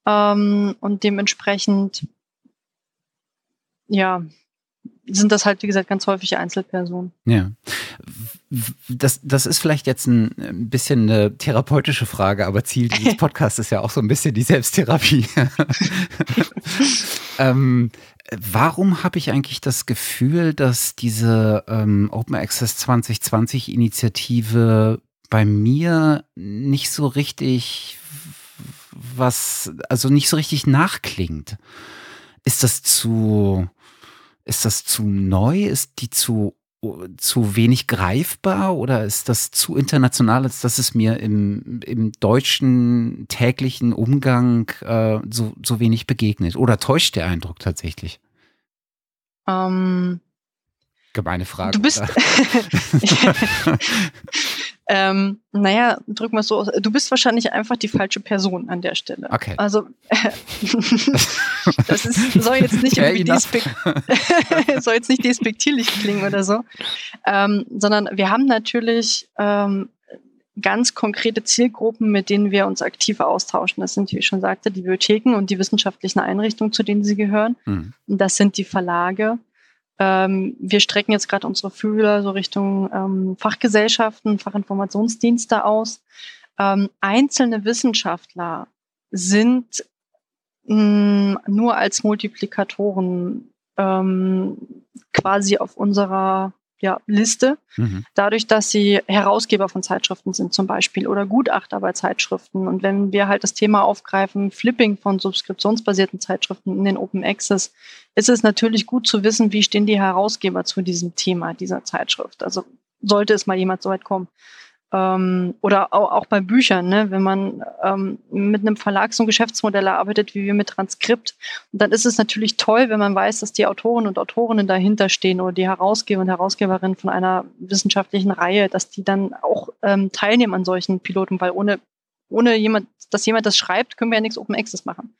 Ähm, und dementsprechend, ja, sind das halt, wie gesagt, ganz häufig Einzelpersonen. Ja. Das, das ist vielleicht jetzt ein, ein bisschen eine therapeutische Frage, aber Ziel dieses Podcasts ist ja auch so ein bisschen die Selbsttherapie. ähm, warum habe ich eigentlich das Gefühl, dass diese ähm, Open Access 2020 Initiative bei mir nicht so richtig was, also nicht so richtig nachklingt? Ist das zu, ist das zu neu? Ist die zu zu wenig greifbar oder ist das zu international, als dass es mir im, im deutschen täglichen Umgang äh, so, so wenig begegnet? Oder täuscht der Eindruck tatsächlich? Ähm, Gemeine Frage. Du bist. ähm, naja, drück mal so aus. Du bist wahrscheinlich einfach die falsche Person an der Stelle. Okay. Also, das ist, soll jetzt nicht irgendwie soll jetzt nicht despektierlich klingen oder so, ähm, sondern wir haben natürlich ähm, ganz konkrete Zielgruppen, mit denen wir uns aktiv austauschen. Das sind, wie ich schon sagte, die Bibliotheken und die wissenschaftlichen Einrichtungen, zu denen sie gehören. Mhm. Das sind die Verlage. Ähm, wir strecken jetzt gerade unsere Fühler so Richtung ähm, Fachgesellschaften, Fachinformationsdienste aus. Ähm, einzelne Wissenschaftler sind mh, nur als Multiplikatoren ähm, quasi auf unserer ja, Liste. Mhm. Dadurch, dass sie Herausgeber von Zeitschriften sind zum Beispiel oder Gutachter bei Zeitschriften. Und wenn wir halt das Thema aufgreifen, Flipping von subskriptionsbasierten Zeitschriften in den Open Access, ist es natürlich gut zu wissen, wie stehen die Herausgeber zu diesem Thema dieser Zeitschrift. Also sollte es mal jemand so weit kommen. Ähm, oder auch, auch bei Büchern, ne? wenn man ähm, mit einem Verlag so ein Geschäftsmodell erarbeitet, wie wir mit Transkript, dann ist es natürlich toll, wenn man weiß, dass die Autoren und Autorinnen dahinter stehen oder die Herausgeber und Herausgeberinnen von einer wissenschaftlichen Reihe, dass die dann auch ähm, teilnehmen an solchen Piloten, weil ohne, ohne jemand, dass jemand das schreibt, können wir ja nichts Open Access machen.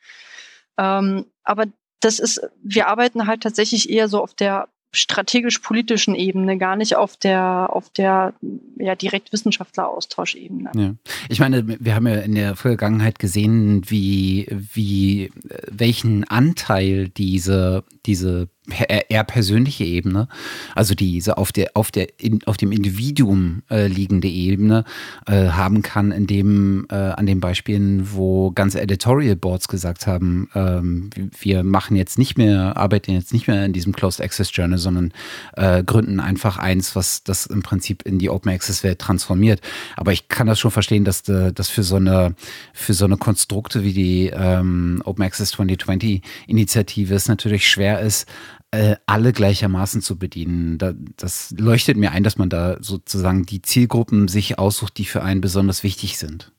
Ähm, aber das ist, wir arbeiten halt tatsächlich eher so auf der strategisch-politischen Ebene, gar nicht auf der, auf der ja, direkt Wissenschaftler-Austauschebene. Ja. Ich meine, wir haben ja in der Vergangenheit gesehen, wie, wie welchen Anteil diese, diese eher persönliche Ebene, also diese auf der auf der in, auf dem Individuum äh, liegende Ebene äh, haben kann, in dem äh, an den Beispielen, wo ganze Editorial Boards gesagt haben, ähm, wir machen jetzt nicht mehr, arbeiten jetzt nicht mehr in diesem Closed Access Journal, sondern äh, gründen einfach eins, was das im Prinzip in die Open Access Welt transformiert. Aber ich kann das schon verstehen, dass äh, das für so eine für so eine Konstrukte wie die ähm, Open Access 2020 Initiative es natürlich schwer ist, äh, alle gleichermaßen zu bedienen. Da, das leuchtet mir ein, dass man da sozusagen die Zielgruppen sich aussucht, die für einen besonders wichtig sind.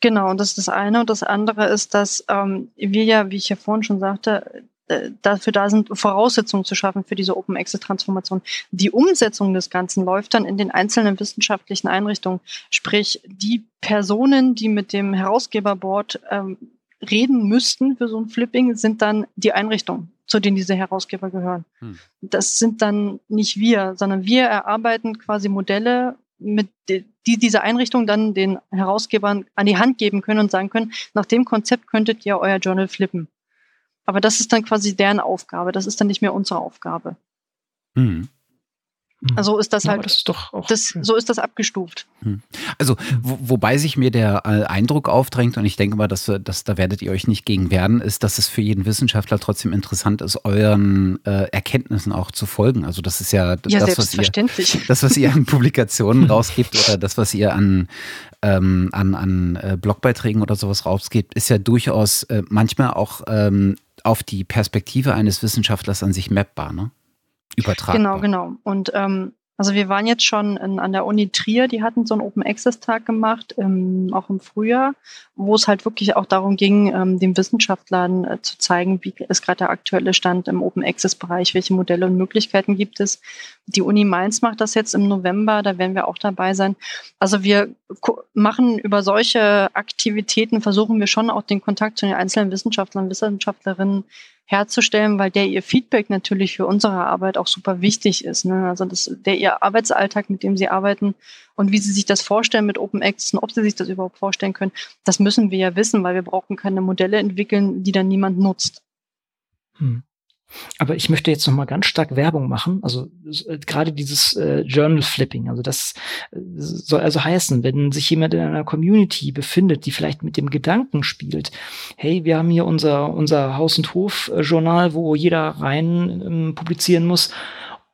Genau, und das ist das eine. Und das andere ist, dass ähm, wir ja, wie ich ja vorhin schon sagte, äh, dafür da sind, Voraussetzungen zu schaffen für diese Open Access Transformation. Die Umsetzung des Ganzen läuft dann in den einzelnen wissenschaftlichen Einrichtungen. Sprich, die Personen, die mit dem Herausgeberboard ähm, reden müssten für so ein Flipping, sind dann die Einrichtungen zu denen diese Herausgeber gehören. Hm. Das sind dann nicht wir, sondern wir erarbeiten quasi Modelle, mit die diese Einrichtung dann den Herausgebern an die Hand geben können und sagen können, nach dem Konzept könntet ihr euer Journal flippen. Aber das ist dann quasi deren Aufgabe. Das ist dann nicht mehr unsere Aufgabe. Hm. Hm. Also ist das halt, das ist doch auch das, so ist das abgestuft. Hm. Also, wo, wobei sich mir der äh, Eindruck aufdrängt, und ich denke mal, dass, dass da werdet ihr euch nicht gegen werden, ist, dass es für jeden Wissenschaftler trotzdem interessant ist, euren äh, Erkenntnissen auch zu folgen. Also, das ist ja, ja das, was ihr, das, was ihr an Publikationen rausgibt oder das, was ihr an, ähm, an, an äh, Blogbeiträgen oder sowas rausgibt, ist ja durchaus äh, manchmal auch ähm, auf die Perspektive eines Wissenschaftlers an sich mappbar, ne? Übertragbar. Genau, genau. Und ähm, also wir waren jetzt schon in, an der Uni Trier, die hatten so einen Open Access Tag gemacht, ähm, auch im Frühjahr, wo es halt wirklich auch darum ging, ähm, den Wissenschaftlern äh, zu zeigen, wie ist gerade der aktuelle Stand im Open Access Bereich, welche Modelle und Möglichkeiten gibt es. Die Uni Mainz macht das jetzt im November, da werden wir auch dabei sein. Also wir machen über solche Aktivitäten, versuchen wir schon auch den Kontakt zu den einzelnen Wissenschaftlern, Wissenschaftlerinnen herzustellen, weil der ihr Feedback natürlich für unsere Arbeit auch super wichtig ist. Ne? Also das, der ihr Arbeitsalltag, mit dem sie arbeiten und wie sie sich das vorstellen mit Open Access und ob sie sich das überhaupt vorstellen können, das müssen wir ja wissen, weil wir brauchen keine Modelle entwickeln, die dann niemand nutzt. Hm. Aber ich möchte jetzt noch mal ganz stark Werbung machen. Also äh, gerade dieses äh, Journal Flipping. Also das äh, soll also heißen, wenn sich jemand in einer Community befindet, die vielleicht mit dem Gedanken spielt, hey, wir haben hier unser unser Haus und Hof Journal, wo jeder rein ähm, publizieren muss.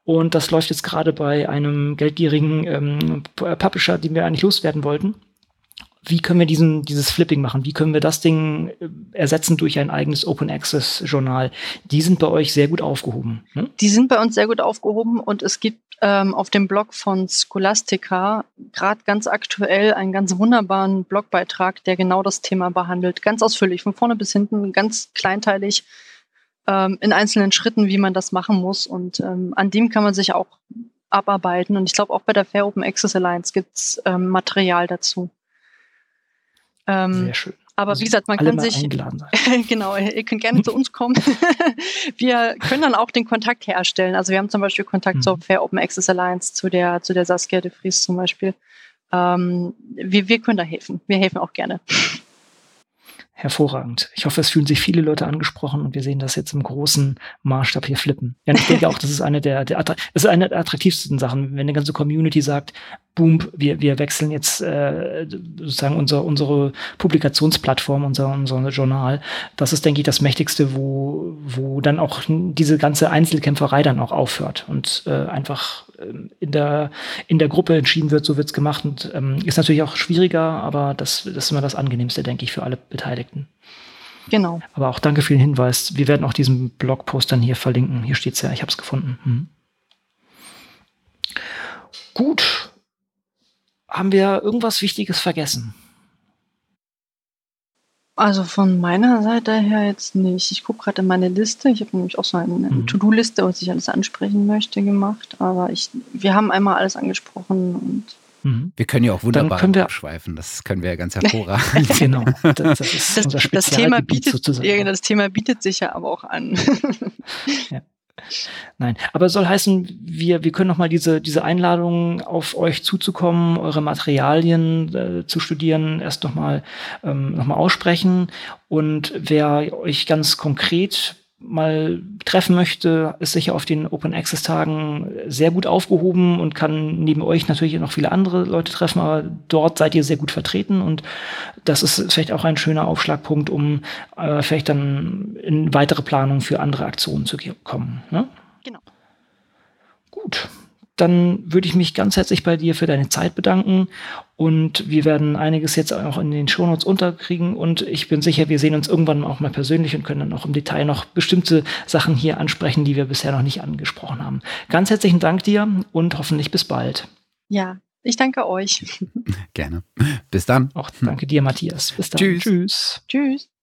Und das läuft jetzt gerade bei einem geldgierigen ähm, Publisher, den wir eigentlich loswerden wollten wie können wir diesen, dieses Flipping machen? Wie können wir das Ding äh, ersetzen durch ein eigenes Open Access Journal? Die sind bei euch sehr gut aufgehoben. Ne? Die sind bei uns sehr gut aufgehoben und es gibt ähm, auf dem Blog von Scholastica gerade ganz aktuell einen ganz wunderbaren Blogbeitrag, der genau das Thema behandelt. Ganz ausführlich, von vorne bis hinten, ganz kleinteilig ähm, in einzelnen Schritten, wie man das machen muss. Und ähm, an dem kann man sich auch abarbeiten. Und ich glaube, auch bei der Fair Open Access Alliance gibt es ähm, Material dazu. Ähm, Sehr schön. Aber also wie gesagt, man kann sich, genau, ihr könnt gerne zu uns kommen. wir können dann auch den Kontakt herstellen. Also wir haben zum Beispiel Kontakt mhm. zur Fair Open Access Alliance, zu der, zu der Saskia de Vries zum Beispiel. Ähm, wir, wir können da helfen. Wir helfen auch gerne. Hervorragend. Ich hoffe, es fühlen sich viele Leute angesprochen und wir sehen das jetzt im großen Maßstab hier flippen. Ja, ich denke auch, das ist eine der, der das ist eine der attraktivsten Sachen, wenn eine ganze Community sagt, boom, wir, wir wechseln jetzt äh, sozusagen unser, unsere Publikationsplattform, unser, unser Journal. Das ist, denke ich, das Mächtigste, wo, wo dann auch diese ganze Einzelkämpferei dann auch aufhört und äh, einfach in der, in der Gruppe entschieden wird, so wird's gemacht. Und ähm, ist natürlich auch schwieriger, aber das, das ist immer das Angenehmste, denke ich, für alle Beteiligten. Genau. Aber auch danke für den Hinweis. Wir werden auch diesen Blogpost dann hier verlinken. Hier steht's ja, ich habe es gefunden. Hm. Gut, haben wir irgendwas Wichtiges vergessen? Also von meiner Seite her jetzt nicht. Ich gucke gerade in meine Liste. Ich habe nämlich auch so eine mhm. To-Do-Liste, was ich alles ansprechen möchte, gemacht. Aber ich, wir haben einmal alles angesprochen und mhm. wir können ja auch wunderbar wir, abschweifen. Das können wir ja ganz hervorragend. genau. Das, das, das, das Thema bietet, ja, das Thema bietet sich ja aber auch an. ja. Nein, aber es soll heißen, wir, wir können noch mal diese, diese Einladung auf euch zuzukommen, eure Materialien äh, zu studieren, erst noch mal, ähm, noch aussprechen. Und wer euch ganz konkret mal treffen möchte, ist sicher auf den Open Access Tagen sehr gut aufgehoben und kann neben euch natürlich noch viele andere Leute treffen, aber dort seid ihr sehr gut vertreten und das ist vielleicht auch ein schöner Aufschlagpunkt, um äh, vielleicht dann in weitere Planungen für andere Aktionen zu kommen. Ne? Genau. Gut dann würde ich mich ganz herzlich bei dir für deine Zeit bedanken. Und wir werden einiges jetzt auch in den Shownotes unterkriegen. Und ich bin sicher, wir sehen uns irgendwann auch mal persönlich und können dann auch im Detail noch bestimmte Sachen hier ansprechen, die wir bisher noch nicht angesprochen haben. Ganz herzlichen Dank dir und hoffentlich bis bald. Ja, ich danke euch. Gerne. Bis dann. Auch danke dir, Matthias. Bis dann. Tschüss. Tschüss. Tschüss.